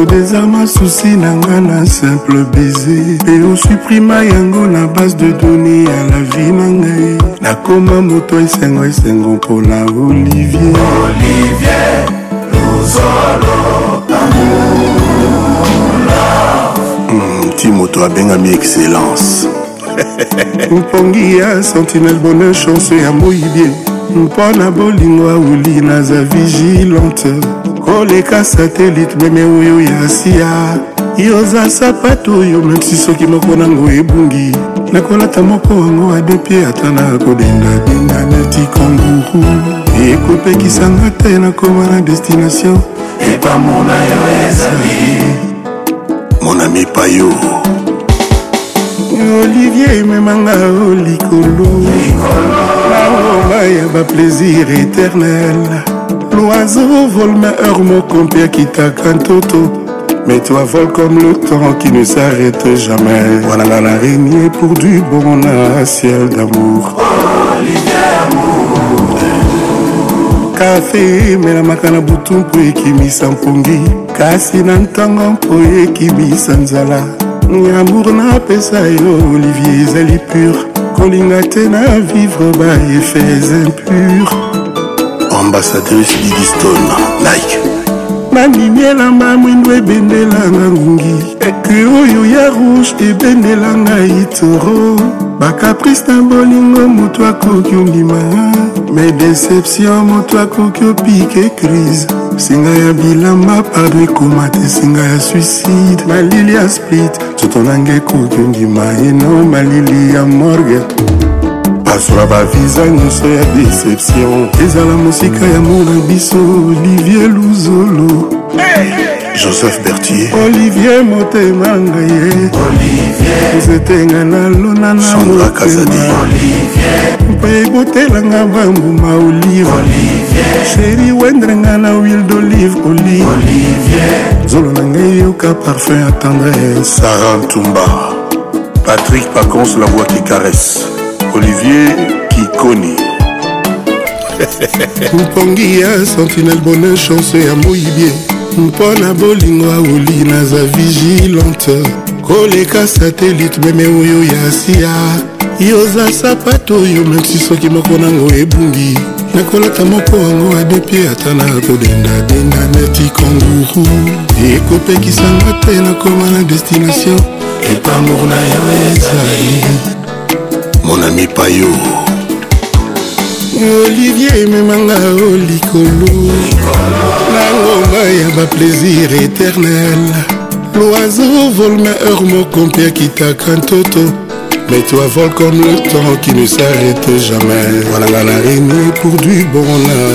odezarma susi na nga na simple baiser mpe osuprima yango na base de done ya la vie na ngai nakoma moto esengo esengo mpona olivier olivier luzolo amour hmm, ti moto abengami excellence mopongi ya sentinel bonheur chanse ya moyibie mpo na bolingo auli naza vigilante oleka satelite meme oyo ya asia yoza sapato oyo memsi soki moko nango ebungi nakolata moko yango adepie ata na kodendadenda neti kanguru ekopekisanga te nakoma na destination epamona yo ezali monami payo olivier ememanga o likolo naoma ya baplaisir éternel l'oiseau vole maheur moko mpe akitaka ntoto mais toi vole comme le temps qui ne s'arrête jamais wana nga na régnier pour du bon na ciel d'amour kafe emelamaka na butu mpo ekimisa mpongi kasi na ntango mpo ekimisa nzala nyamour napesa yo olivier ezali pur kolinga te na vivre ba efes impure ambassadrice digiston like mamimi elamba mwindu ebendelanga ngungi ekue oyo ya rouge ebendelanga itoro bacaprice na bolingo moto akoki ondima me deception moto akoki opike crise singa ya bilamba pardon ekoma te singa ya suicide malili ya split nzoto nanga ekoki ondima yeno malili ya morgan basola baviza nyonso ya deception ezala mosika ya mona biso olivier luzolo joseph bertier olivier motema ngai nzetenga nalona na motema mpa ebotelanga bambuma olive sheri wendrenga na wil d'olive olive zolo na ngai yoka parfum ya tendresse sara ntumba patrick pacons la voix qui caresse olivier kikoni mopongi ya sentinel bonne chance ya moyibie mpo na bolingo aoli naza vigilante koleka satelite meme oyo ya sia yoza sapato oyo mesi soki moko nango ebungi nakolata moko yango adepie ata na kodendadenga neti kanguru ekopekisanga te nakoma na destination epamour na yo ezali mon ami payo olivier ememanga o likolo na ngomba ya baplaisir éternel loiseau vole na heure moko mpe akitaka ntoto Mais toi vole comme le temps qui ne s'arrête jamais Voilà la réunion pour du bon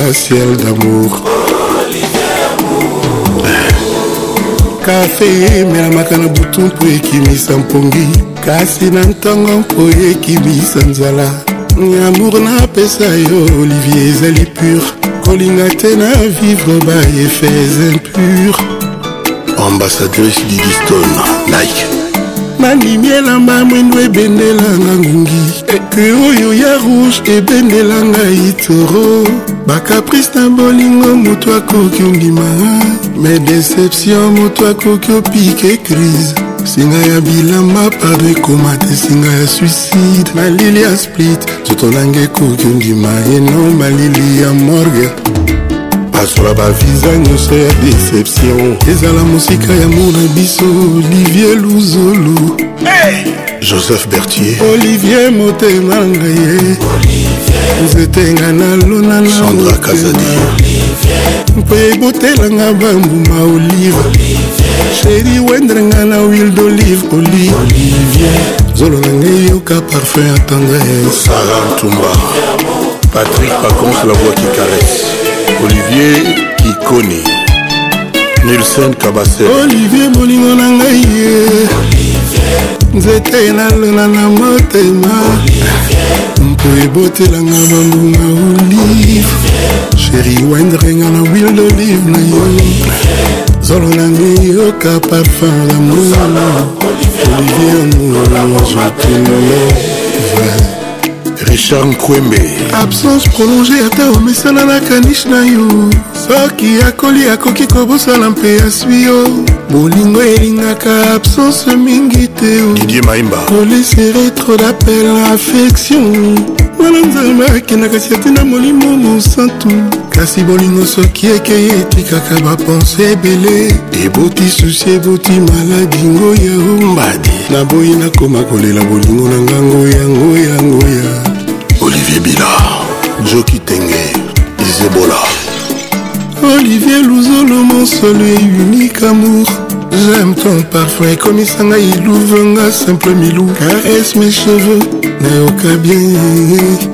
la ciel d'amour kafe emelamaka na butu mpo ekimisa mpongi kasi na ntongo mpoyeki bisa nzala yamour napesa yo olivier ezali pur kolinga te na vivre ba efes impur ambassadrice didiston like nanimi elamba mwindo ebendelanga ngungi oyo ya rouge ebendelanga itoro bacaprice na bolingo moto akoki ondima me deception moto akoki opike crise singa ya bilamba pardon ekoma te singa ya suicide malili ya split nzoto nanga ekoki ondima eno malili ya morgue bazwa baviza nyonso ya deception ezala mosika ya mona biso olivier luzolo hey! joseph bertier olivier motema ngaye nzetenga nalona na motema mpo ebotelanga bambuma olive, olive. sheri wenderenga na wil d'olive olivier zolo na ngai yoka parfum ya tendresesara ntumba patrik pacons la voix qui caresse olivier kikoni nilsen kabase olivier bolingo na ngai ye nzete nalona na motema mpo ebotelanga bambunga olive sheri wenderenga na wil d'olive na yo zolo na ngai yoka parfum ya moolivier mozwatinoe richard nkwembe absence prolonge ata omesana na kanish na yo soki akoli akoki kobosana mpe aswi yo bolingo elingaka absence mingi te didie maimba polise retro d'appel affection mwana nzambe akendaka siatina molimo mosantu kasi bolingo soki ekei etikaka bapense ebele eboti susi eboti maladi ngoya ombadi naboyi nakoma kolela bolingo na nga ngoya ngoya ngoya olivier bilar joki tenge izebola olivier luzolo monsolo et unique amour j'aime ton parfum ekomisa ngai louvanga simple milou kares mes cheveux nayoka bien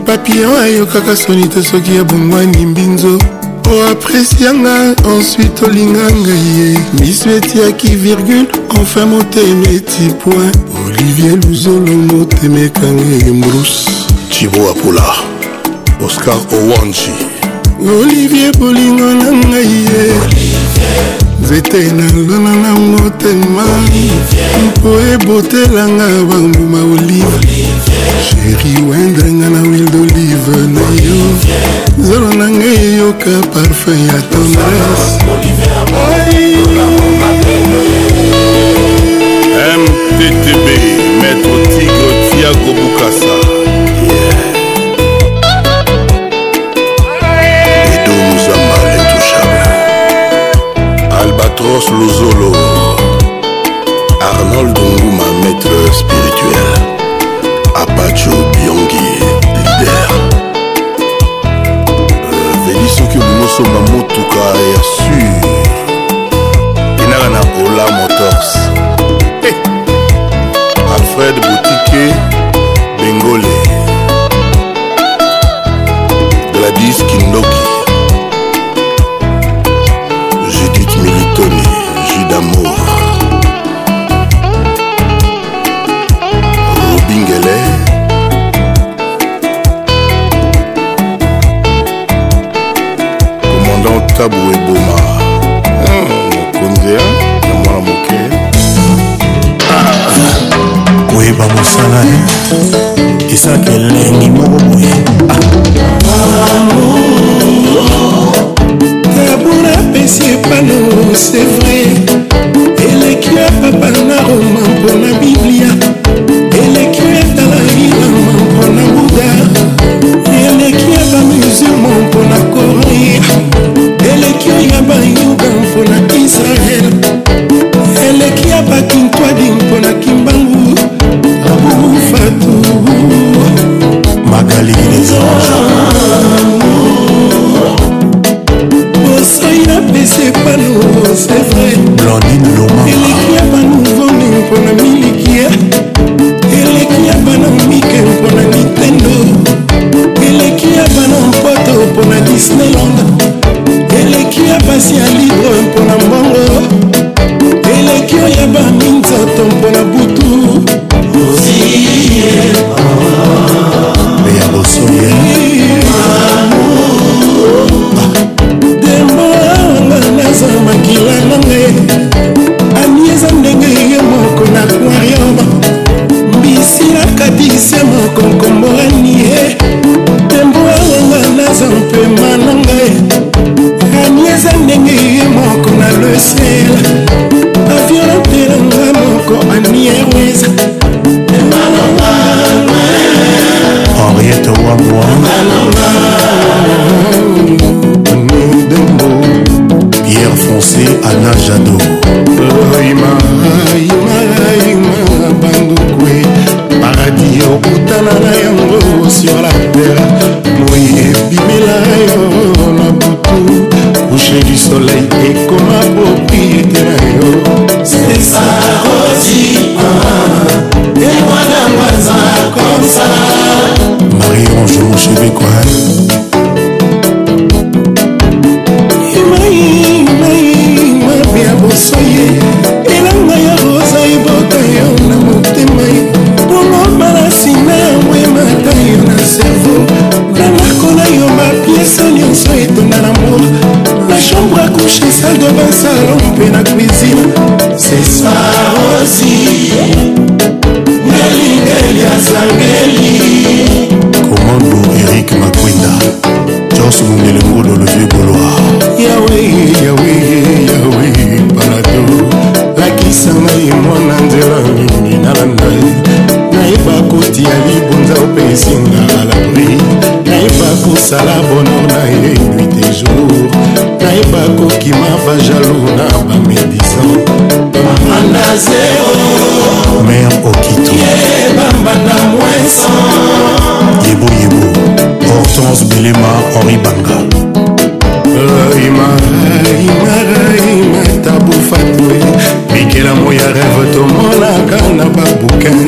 papillon ayokaka soni te soki abongwani mbinzo po apresianga ensuite olinga ngai ye miso etiaki virgule enfin motema eti point olivier luzolo motema ekanga embrus cibo apula oscar owanji olivier bolingo na ngai ye nzete nalwana nango telma mpo ebotelanga bambuma olive sheri wendrenga na wil d'olive na yo zolo na ngai eyoka parfum ya tendresse mttb maître tigre tiago bukasa Petros Luzolo Arnold Nguma maître spirituel Apacho Biongi leader euh, Velisoki Olumosomba motuka ya sur enaka na Ola Motors Alfred Boutike Bengole Gladys Kindoki d'amour robingele commandant tabu eboma hmm, mokonzi na mwana moke koyeba mosala esalaka elengi moko boye tabona pesi epano c'est vrai Sangue innocence belema henri banga bikela moya rêve tomonaka na baboukin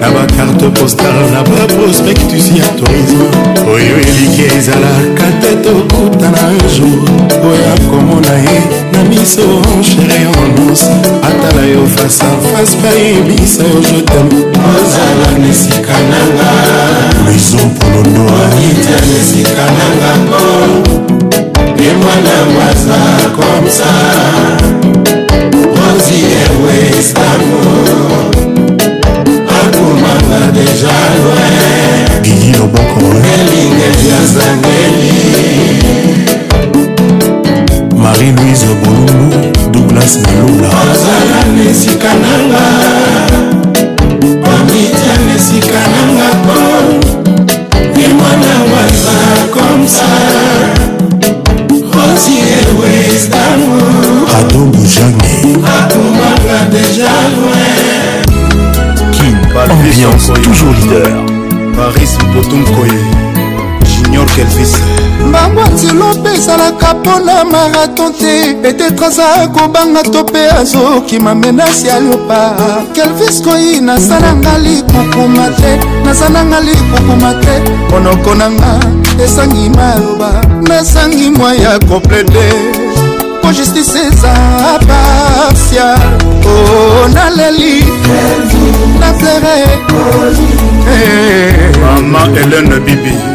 na bakarte postar na baprospectus ya tourisme oyo eliki ezalaka te tokuta na jour oya komona ye na miso chere onus atala yo fasa fas bayebisa yo jetem ozala na esika nanga bondo esika na ngambo ye mwana mwaza komsa rosi ewesamo akomanga deja loin gigi loboko elingeli azangeli marie louise bolumbu douglas melula ozala na esika na akoyoka mpona maraton te petetre aza kobanga to mpe azokima menasi ya lopa kelvis koi nazananga likukuma te nazananga likukuma te monoko nanga esangi maloba nasangi mwa ya komplete po justice eza partial o naleli naplere eh. mama elene bibi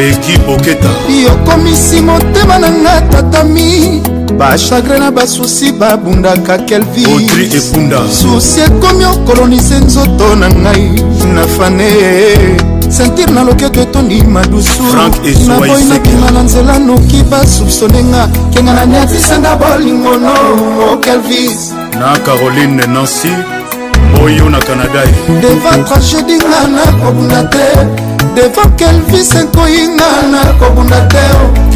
leki boketa yokomisi motema na nga tatami bachagre na basusi babundaka kelviotri ebunda susi ekomi okolonise nzoto na ngai na fane sentir na loketo etondi madusu naboyi nakima na nzela noki basupsone nga kenga na niatisanga bolingono okelvis na caroline nancy oyo na canada deva tragedi nga nakobunda te devant kelvis ekoyinga na kobunda te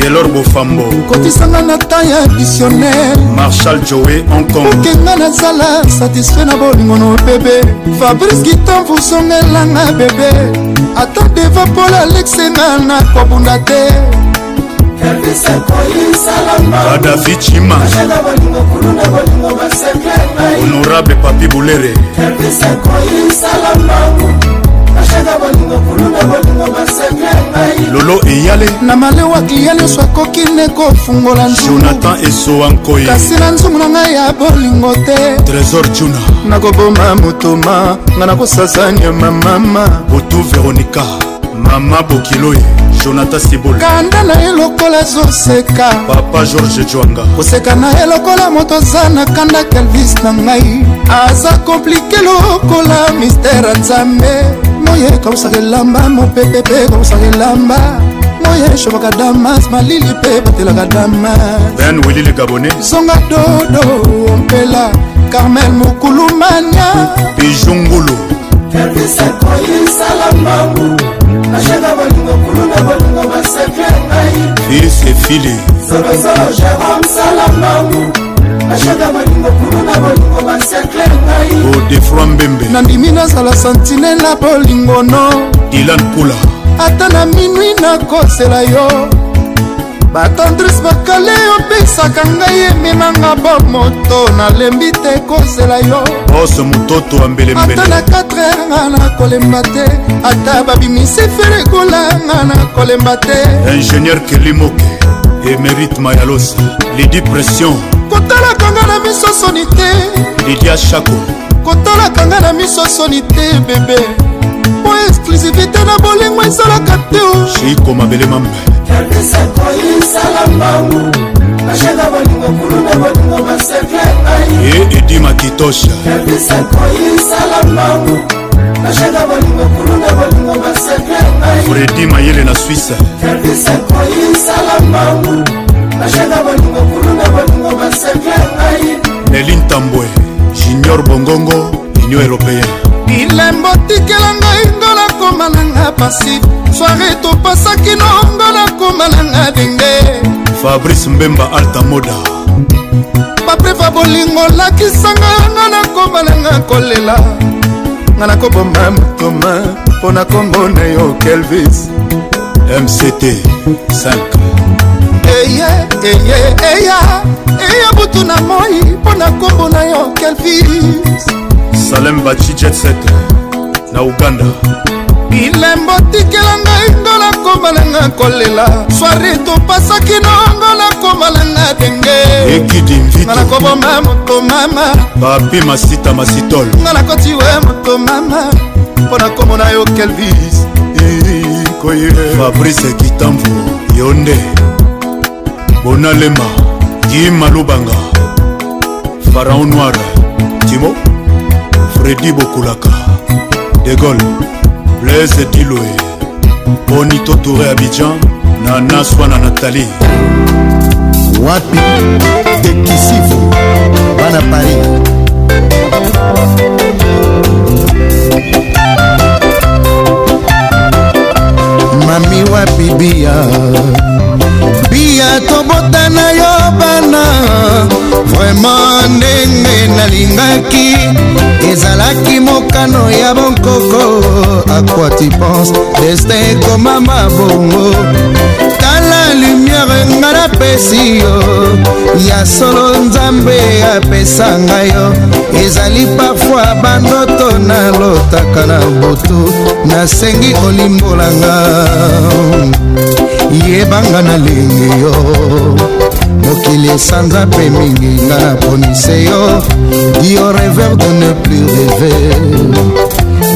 kelor bofambo kotisanga na tan ya dictionnaire marshal joe hongkongokenga nazala satisfait na bolingono bebe fabrice gitan vusongelanga bebe ata devant pol alexenga na kobunda te adavi cima honorable papi bulere lolo eyale na malewa kliya nyonso akoki nde kofungola jonathan esowa nkoi kasi na nzumu na ngai ya bolingo te trésor juna nakoboma motoma ngai nakosasa nyama mama botu veronika mama bokiloi jonathan sibol kanda na ye lokola azoseka papa george jwanga koseka na ye lokola moto aza na kanda kelvis na ngai aza komplike lokola mistere nzambe moye kobosaka elamba mopepe mpe kobosaka elamba moye shobaka damas malili mpe batelaka damas ben wilili gabone zonga dodo ompela carmel mokulumania bijungulu pervisa koyisala mbangu nashaka bolingo kulu na bolingo basekle ngai fils e fili zolozolo jerome sala mbangu ashaka baningo kuna na bolingo basekle ngai odefroi oh, mbembe nandimi nazala santinela bolingo no dilan pula ata na minui nakosela yo batandris bakale opesaka ngai eminanga bomoto nalembi te kozela yo ose mototo ambeleata na 4 nga nakolemba te ata babimisi ferekolanga nakolemba te ingénieur kelimoke emerite mayalosi lidi pression kotalakanga na miso soni te lidia shako kotalakanga na miso soni te bebe po exclusivité na bolingo ezalaka te oh. o shiko mabele mambe e edi makitosha fredi mayele na swisse nelin tambwe junior bongongo union européenne bilembo tikela ngai ngo nakoma nanga pasi soare topasaki nongo nakoma nanga denge fabrice mbemba altamoda baprefa bolingo lakisanga yanga nakoma nanga kolela nga nakoboma motoma mpo na kombo na yo kelvis mct 5 eye eye eya eya butu na moi mpo na kombo na yo kelvis salem baci jet set na uganda bilembo tikela ngai ndola nakoma nanga kolela swari topasaki nongo nakoma nanga denge ekidi mvitnga nakoboma moto mama bape masita masitol nga nakoti we moto mama mpo nakomona yo kelvis koye fabrice kitambo yo nde bonalema jima lubanga faraon noir timo fredi bokulaka de gole blaise diloe bonito touré abidjan nana swana natali wapi dekisivu bana paris mami wapi bia biya tobota na yo bana vraimen ndenge nalingaki ezalaki mokano ya bonkoko akwati pense destin ekomama bongo tala lumiere nga napesi yo ya solo nzambe apesa nga yo ezali parfoi bandoto nalotaka na butu nasengi kolimbolanga yebanga nalingi yo mokili esanza mpe mingi nga naponise yo di au rêveur de ne plus rêver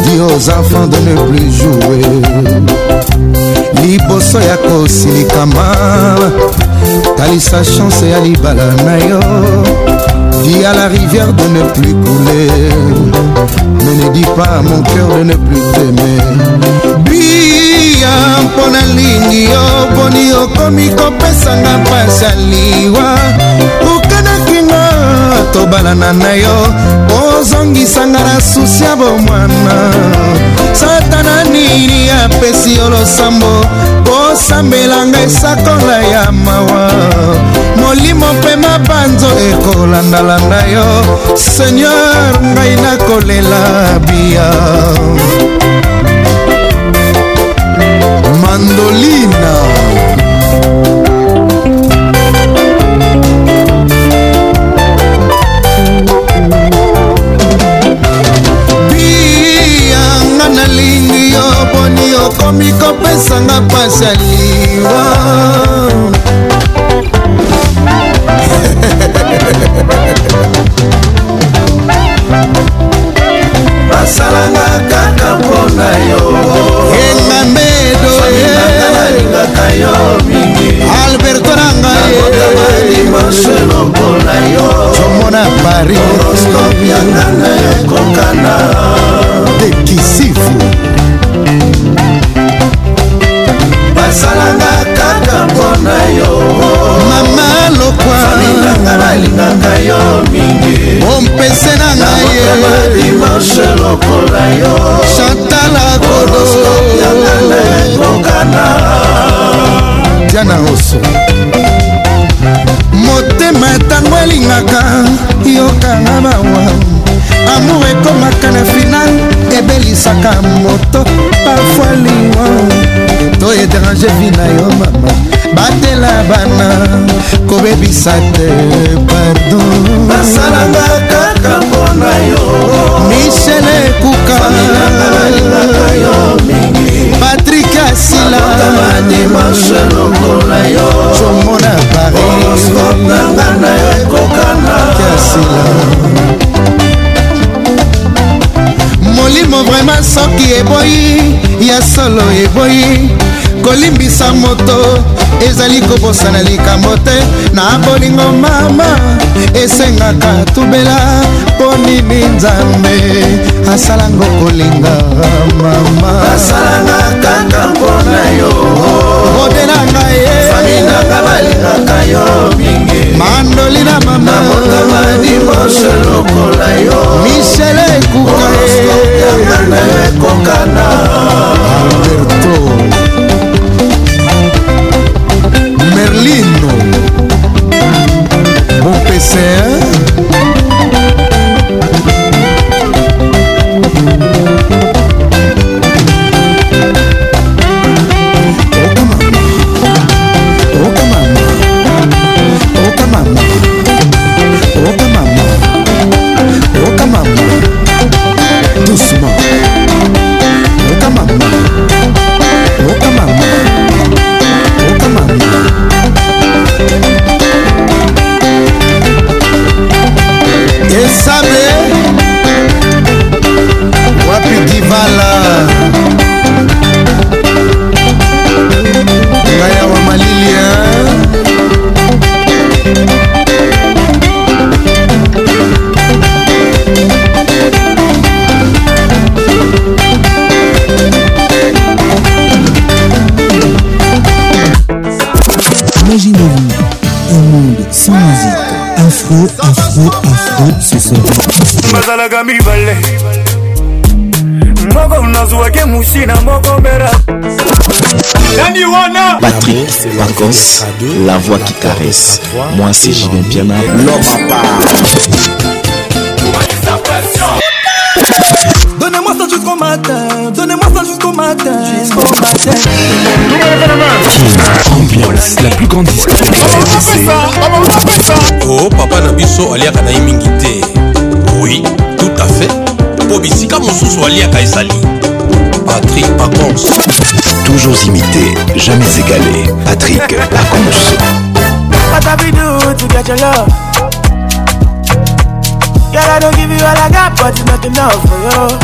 di aux enfants de ne plus jouer liboso ya kosilikama talisa chance ya libala na yo Dis à la rivière de ne plus couler Mais ne dis pas à mon cœur de ne plus t'aimer Bia mpo na lingi yo boni okomi kopesanga mpasi ya liwa tobalana na yo ozongisanga na susi ya bomwana satana nini apesi yo losambo osambelanga esakola ya mawa molimo mpe mabanzo ekolandalanda yo seigneur ngai nakolela bia mandolina nga nalingi yo boni okomi kopesanga pasi ya liwa basalanga kaka mpona yo engamedoalingaka yo mingi alberto nangaimaso lobola yo comona paris horoskopianganga yokokana decisivo basalanga kaka mpona yo mama lokwalinganga nalinganga yo mingi ompese na ngaidimanshe lokola yo chantala koloyanganaekokana diana roso motema ntango elingaka yokanga bawa amour ekomaka na finale ebelisaka moto pafoi lingwa to étrange vi na yo mama batela bana kobebisa te pardon basalanga kaka mpona yo michel ekuka patrik asilademanshe lokola yo comona parisnanga na yo ekokana asila molimo vraimen soki eboyi ya solo eboyi kolimbisa moto ezali kobosana likambo te na bolingo mama esengaka tubela mpo nini nzambe asalango kolinga mama asalanga kaka mpona yo rodelanga ye faminanga balingaka yo mingi mandoli na mama motama dimoshe lokola yo michele ekuka ye oyo nakokana mboka mibale moko nazwaki musi na moko mbera nani wana patrik pacos la voix qui caresse moi c'est jivin piana lorapa Donnez-moi ça jusqu'au matin, donnez-moi ça jusqu'au matin, jusqu'au matin. Ambiance, la plus grande discothèque RDC. Oh papa Nabiso aliaka na mingi te. Oui. tout à fait mpo bisika mosusu aliaka ezali patrick pacons toujours imité jamais égalé patrik pacons Girl, I don't give you all I got, but it's not enough for you.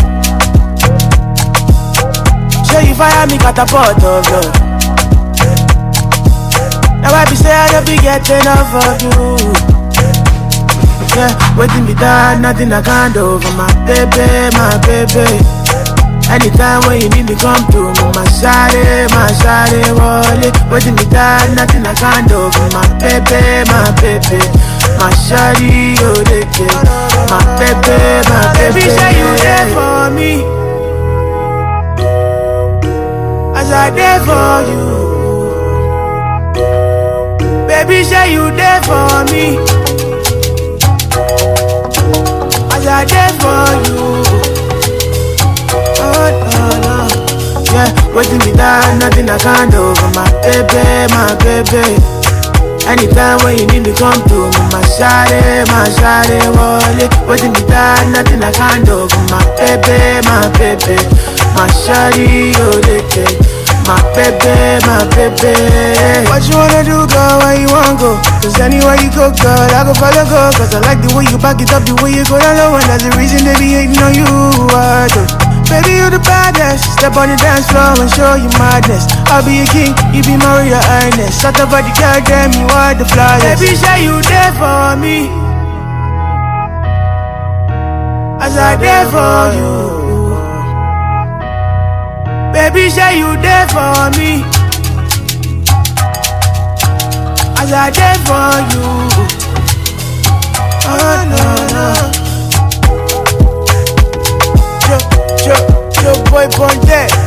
Show you fire me, catapult of love. Now I be say I be getting enough of you. Yeah, waiting me that, nothing I can't do for my baby, my baby. Anytime when you need me, come to me, my shawty, my shawty, it, Waiting me that, nothing I can't do for my baby, my baby. My shawty, oh, they My baby, my baby. Baby, say you there for me. As I there for you. Baby, say you there for me. I did for you. Oh, no, oh, no. Oh. Yeah, waiting me down, nothing I can do. My baby, my baby. Anytime when you need me, come to me. My shawty, my shawty, wallet. Waiting me down, nothing I can do. My baby, my baby. My shawty, oh, they my baby, my baby. What you wanna do, girl? Where you wanna go? Cause anywhere you go, girl, I go follow, go. Cause I like the way you back it up, the way you go down low. And that's the reason they be hating on you. I uh, do Baby, you the baddest. Step on the dance floor and show you madness. I'll be a king, you be Maria Ernest. Shut up about the girl, damn, you are the flyest. Baby, say you there for me. As I there for you baby, say you there for me. As I there for you. Oh no no. Yo yo yo boy, boy there.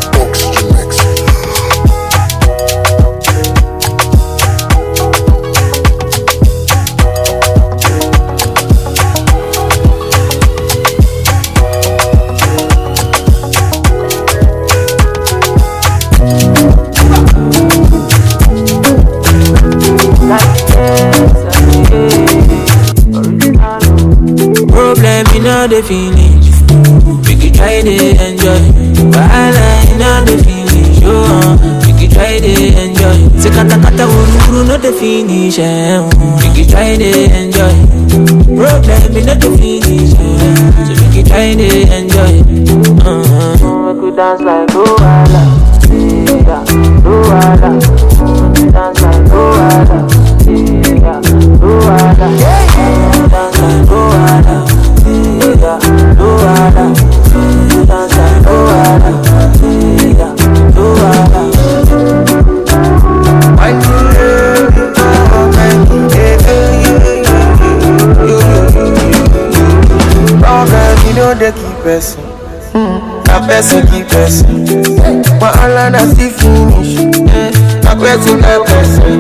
know the finish. We can try to enjoy. Wahala, you know the finish. Oh, we uh. can try to enjoy. Say kata kata oh, wuru no the finish. Eh. We oh. can try to enjoy. Problem is not the finish. Eh. So we can try to enjoy. Uh-huh. We could dance like oh, Wahala. Yeah, Wahala. Dance like Wahala. Yeah, Wahala. Yeah. person. Mm. Na person give person. Wahala na still finish. Eh. Na person get person.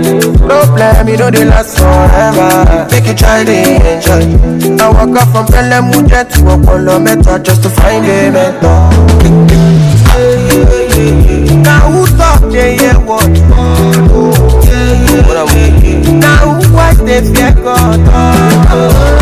No blame, you know they last forever. Make you try to enjoy. I walk up from Pelham, Mujer to Apollo, Meta, just to find a mentor. Now who talk, yeah, yeah, what? Oh, yeah, yeah. Now who wife, they fear God. Oh, oh.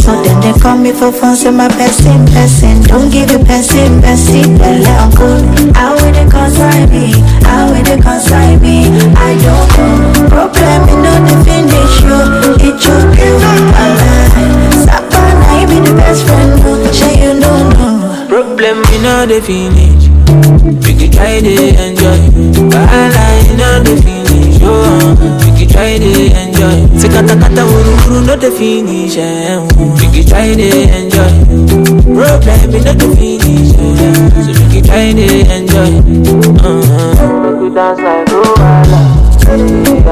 So then they call me for phone, say my person, person. Don't give the person, person. Well, I'm good. How will they concern me? How will they concern me? I don't know. Problem is no the finish you. It should be my life. Sapana, you be the best friend. No, say you don't know. Problem is no the finish. We can try to enjoy, but I like not the finish. Oh, we can try to enjoy enjoy. Take a takata wuru no the finish. Make eh, oh. you try to enjoy. Problem no the finish. Eh. So make you try to enjoy. Uh-huh. Make you dance like Luala.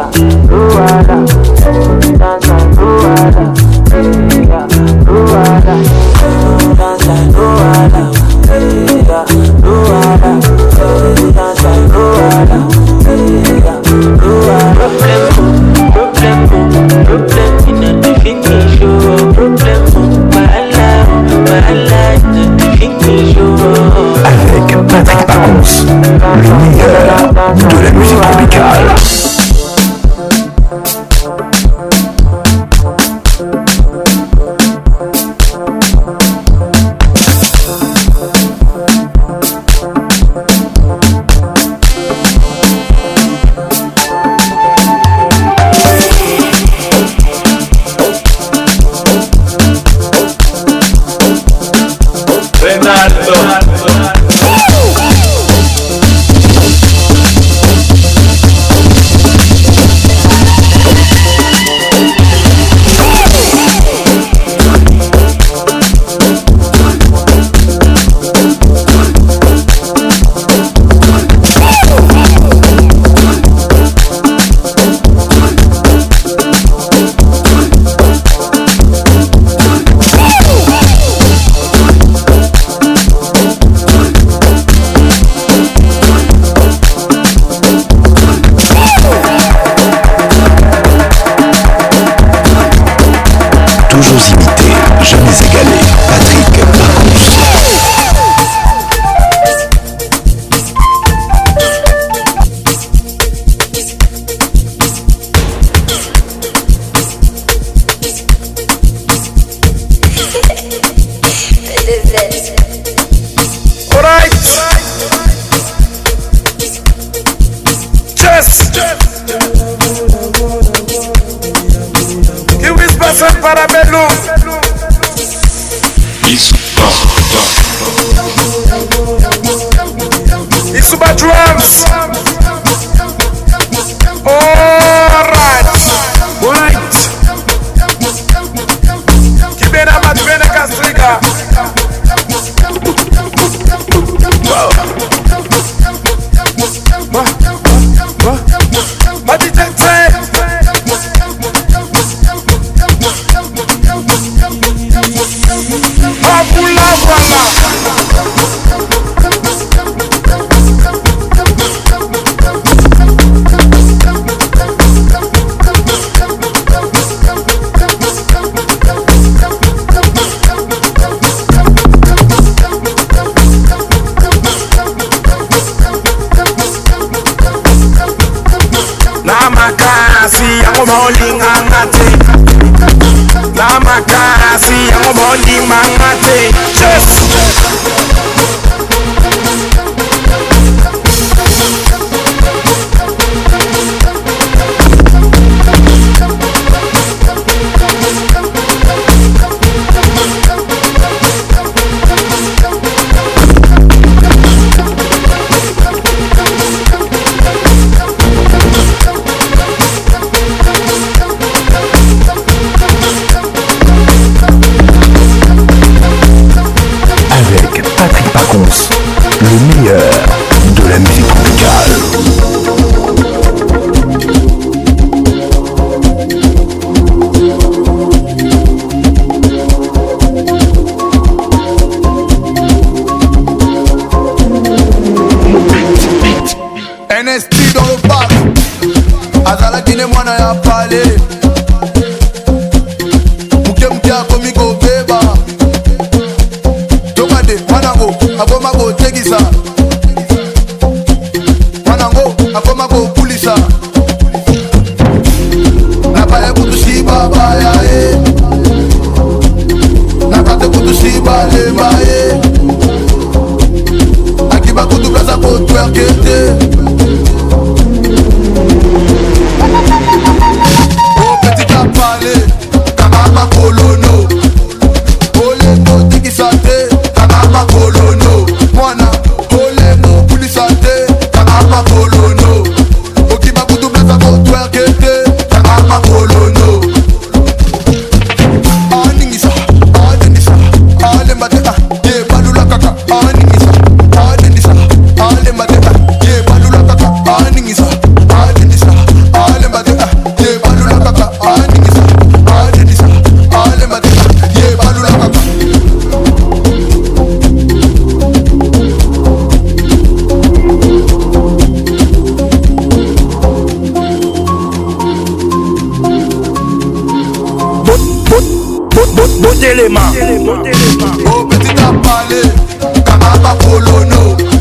motelema oh petit apale kama bakolono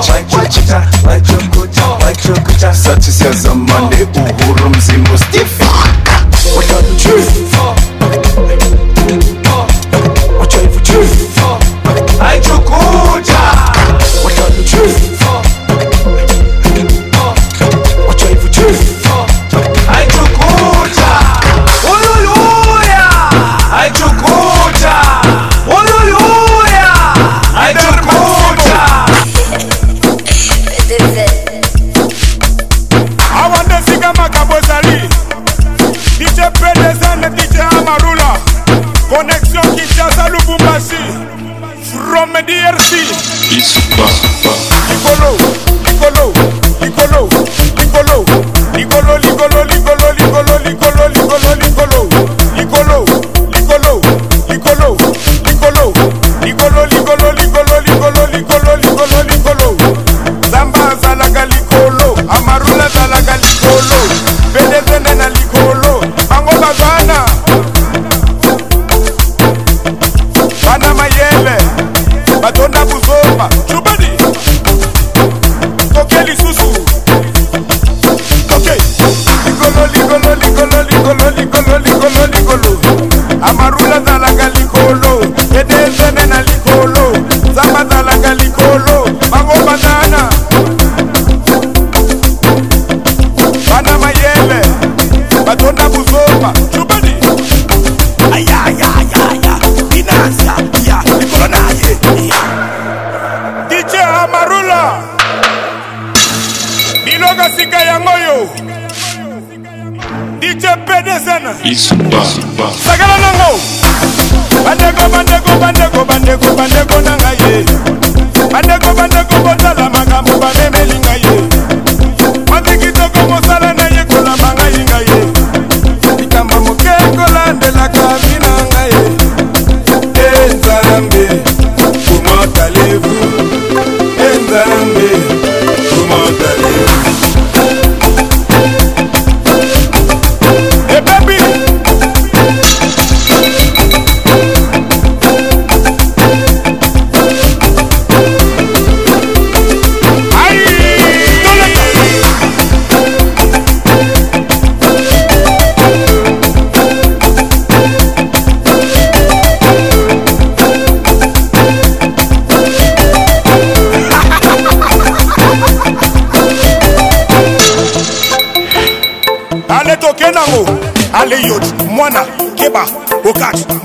Manchukuta, Manchukuta, Manchukuta Satisfazamane, hani Uhurumzi, Mustafa Tschüss never gonna.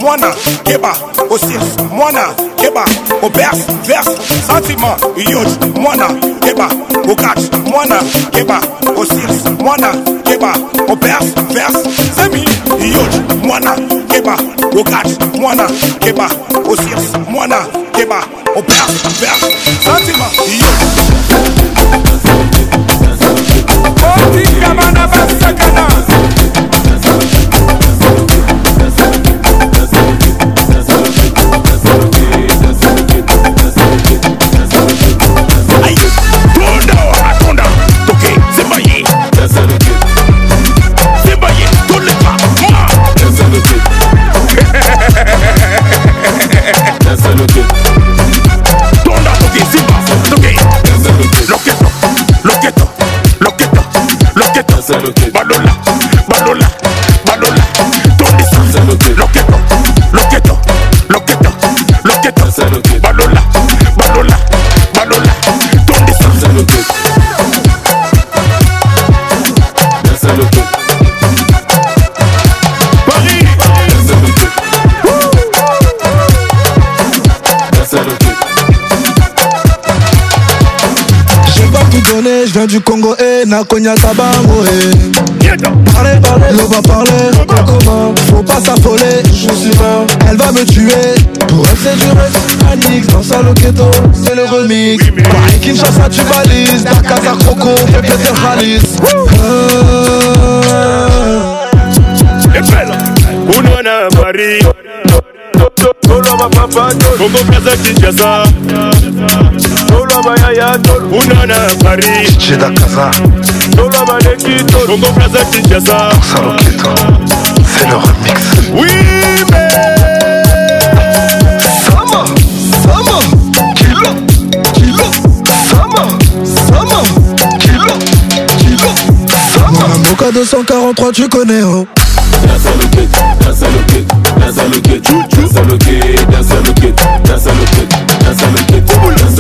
mwana keba au cirque mwana keba au berce verse sentiment yoj mwana keba au catch mwana keba au cirque mwana Balola, balola, balola, Tony San, loqueto, loqueto, loqueto, loqueto, viens du Congo et Nakonya Kabango eh. Parlez, parlez, l'eau va parler comment Faut pas s'affoler, je suis là Elle va me tuer Pour elle c'est du reste Anix dans sa loqueto C'est le remix Paris chasse tu valises Dakar Croco et Peter Halis Unwana tolova papatol kumbukaza kinshasa tolova Tolo unana pari jedakaza tolova lekitol kumbukaza kinshasa saloketo c'est le remix oui mais Sama Sama Sama Sama Sama Kilo Kilo Boca 243 tu connais oh Danse le kit, danse le kit, danse le kit, danse le kit, danse le kit, danse le kit, danse le kit, danse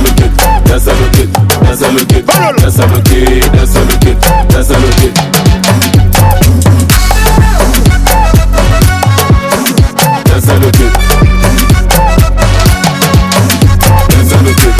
le kit, danse le kit, danse le kit, danse le kit, danse le kit, danse le kit, danse le kit. Danse le kit. Danse le kit.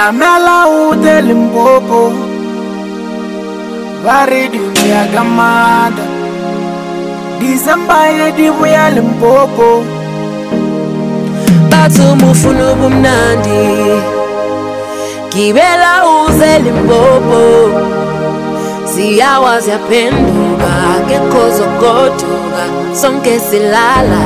namela ute limpopo vari dindu yakamanda disemba yedivuya limpopo batsumufuno vumnandi gibela uze limpopo ziyawa ziyaphenduka ngekhozokothuka sonke silalala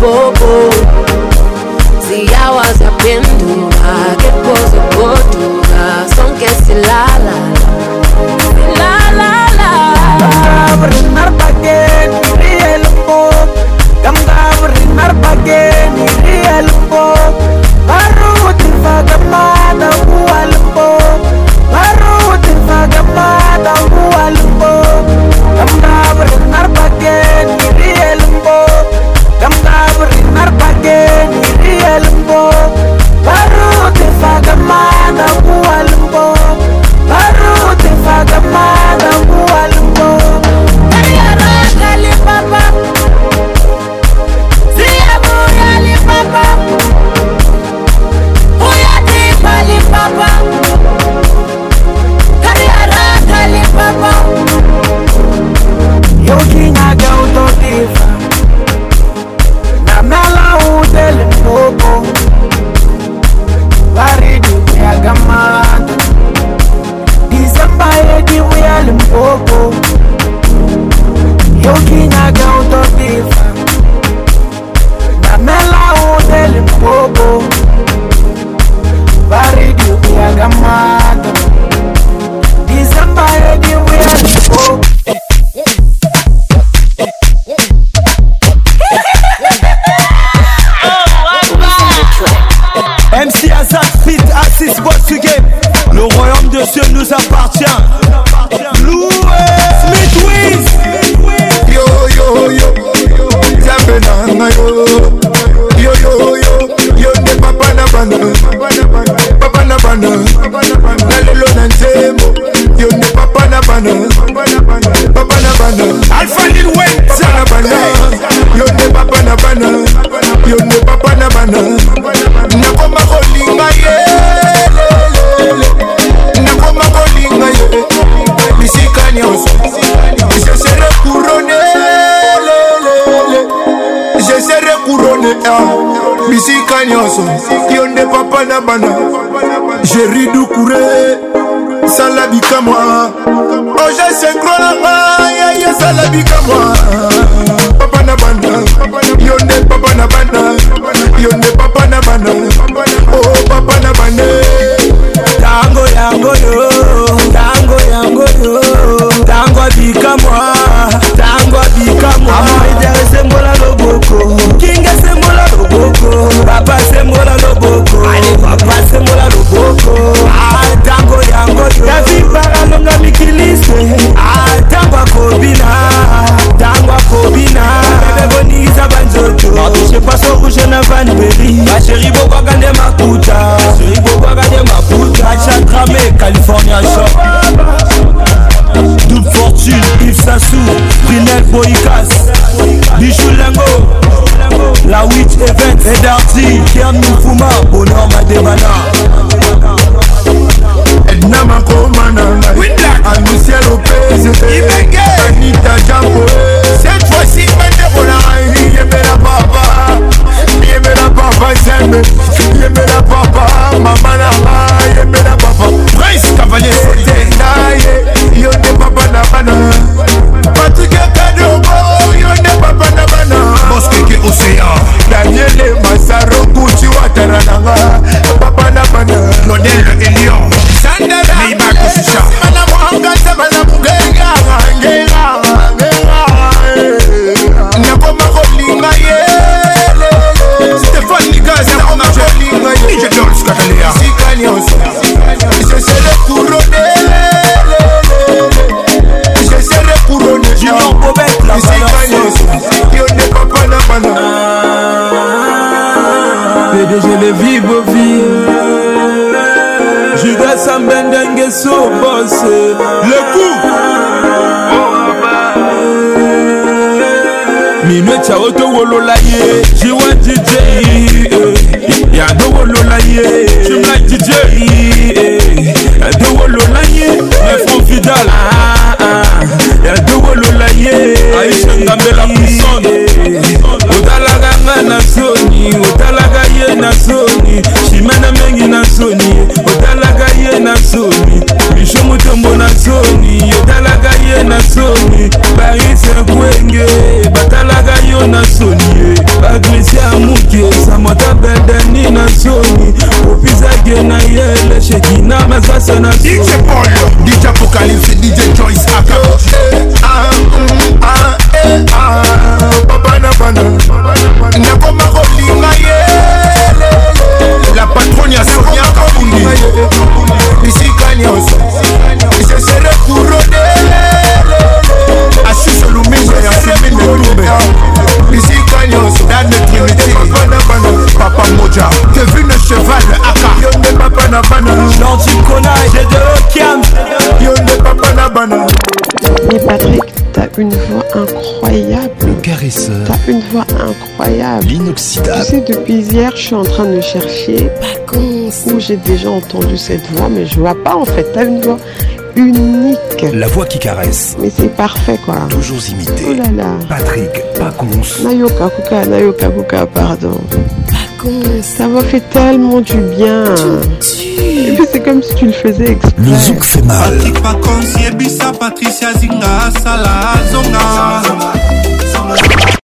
¡Gracias! esika nyonso yo nde papa na bana jeri dukure sala bikamwa oje senkro na ngai yeye sala bikamwa papa na bana yo nde papa na bana yo nde papa na bana o oh, papa na bana yango yango yo parti, termine pour my bonne Dieu je le vis beau vie Judas Sambendenge so bosse Le coup Minuet cha otowolola ye ye na ye lesheki na masasa na dj paul dj apocalypse dj joyce aka babanabana nakoma kolinga ye la patrone ya sonia kabundi bisika nyonso le Cheval Papa J'ai de Mais Patrick T'as une voix incroyable. Le caresseur. T'as une voix incroyable. L'inoxydable. Tu sais, depuis hier, je suis en train de chercher. Pacons Où j'ai déjà entendu cette voix, mais je vois pas en fait. T'as une voix unique. La voix qui caresse. Mais c'est parfait quoi. Toujours imité. Oh là là. Patrick Pacons. Nayoka Kuka, Nayoka Kuka, pardon. Ça m'a fait tellement du bien. Et puis c'est comme si tu le faisais exprès. Le zouk fait mal. Patrick Pacons, Yebissa, Patricia Zinga, Salah, Zonga.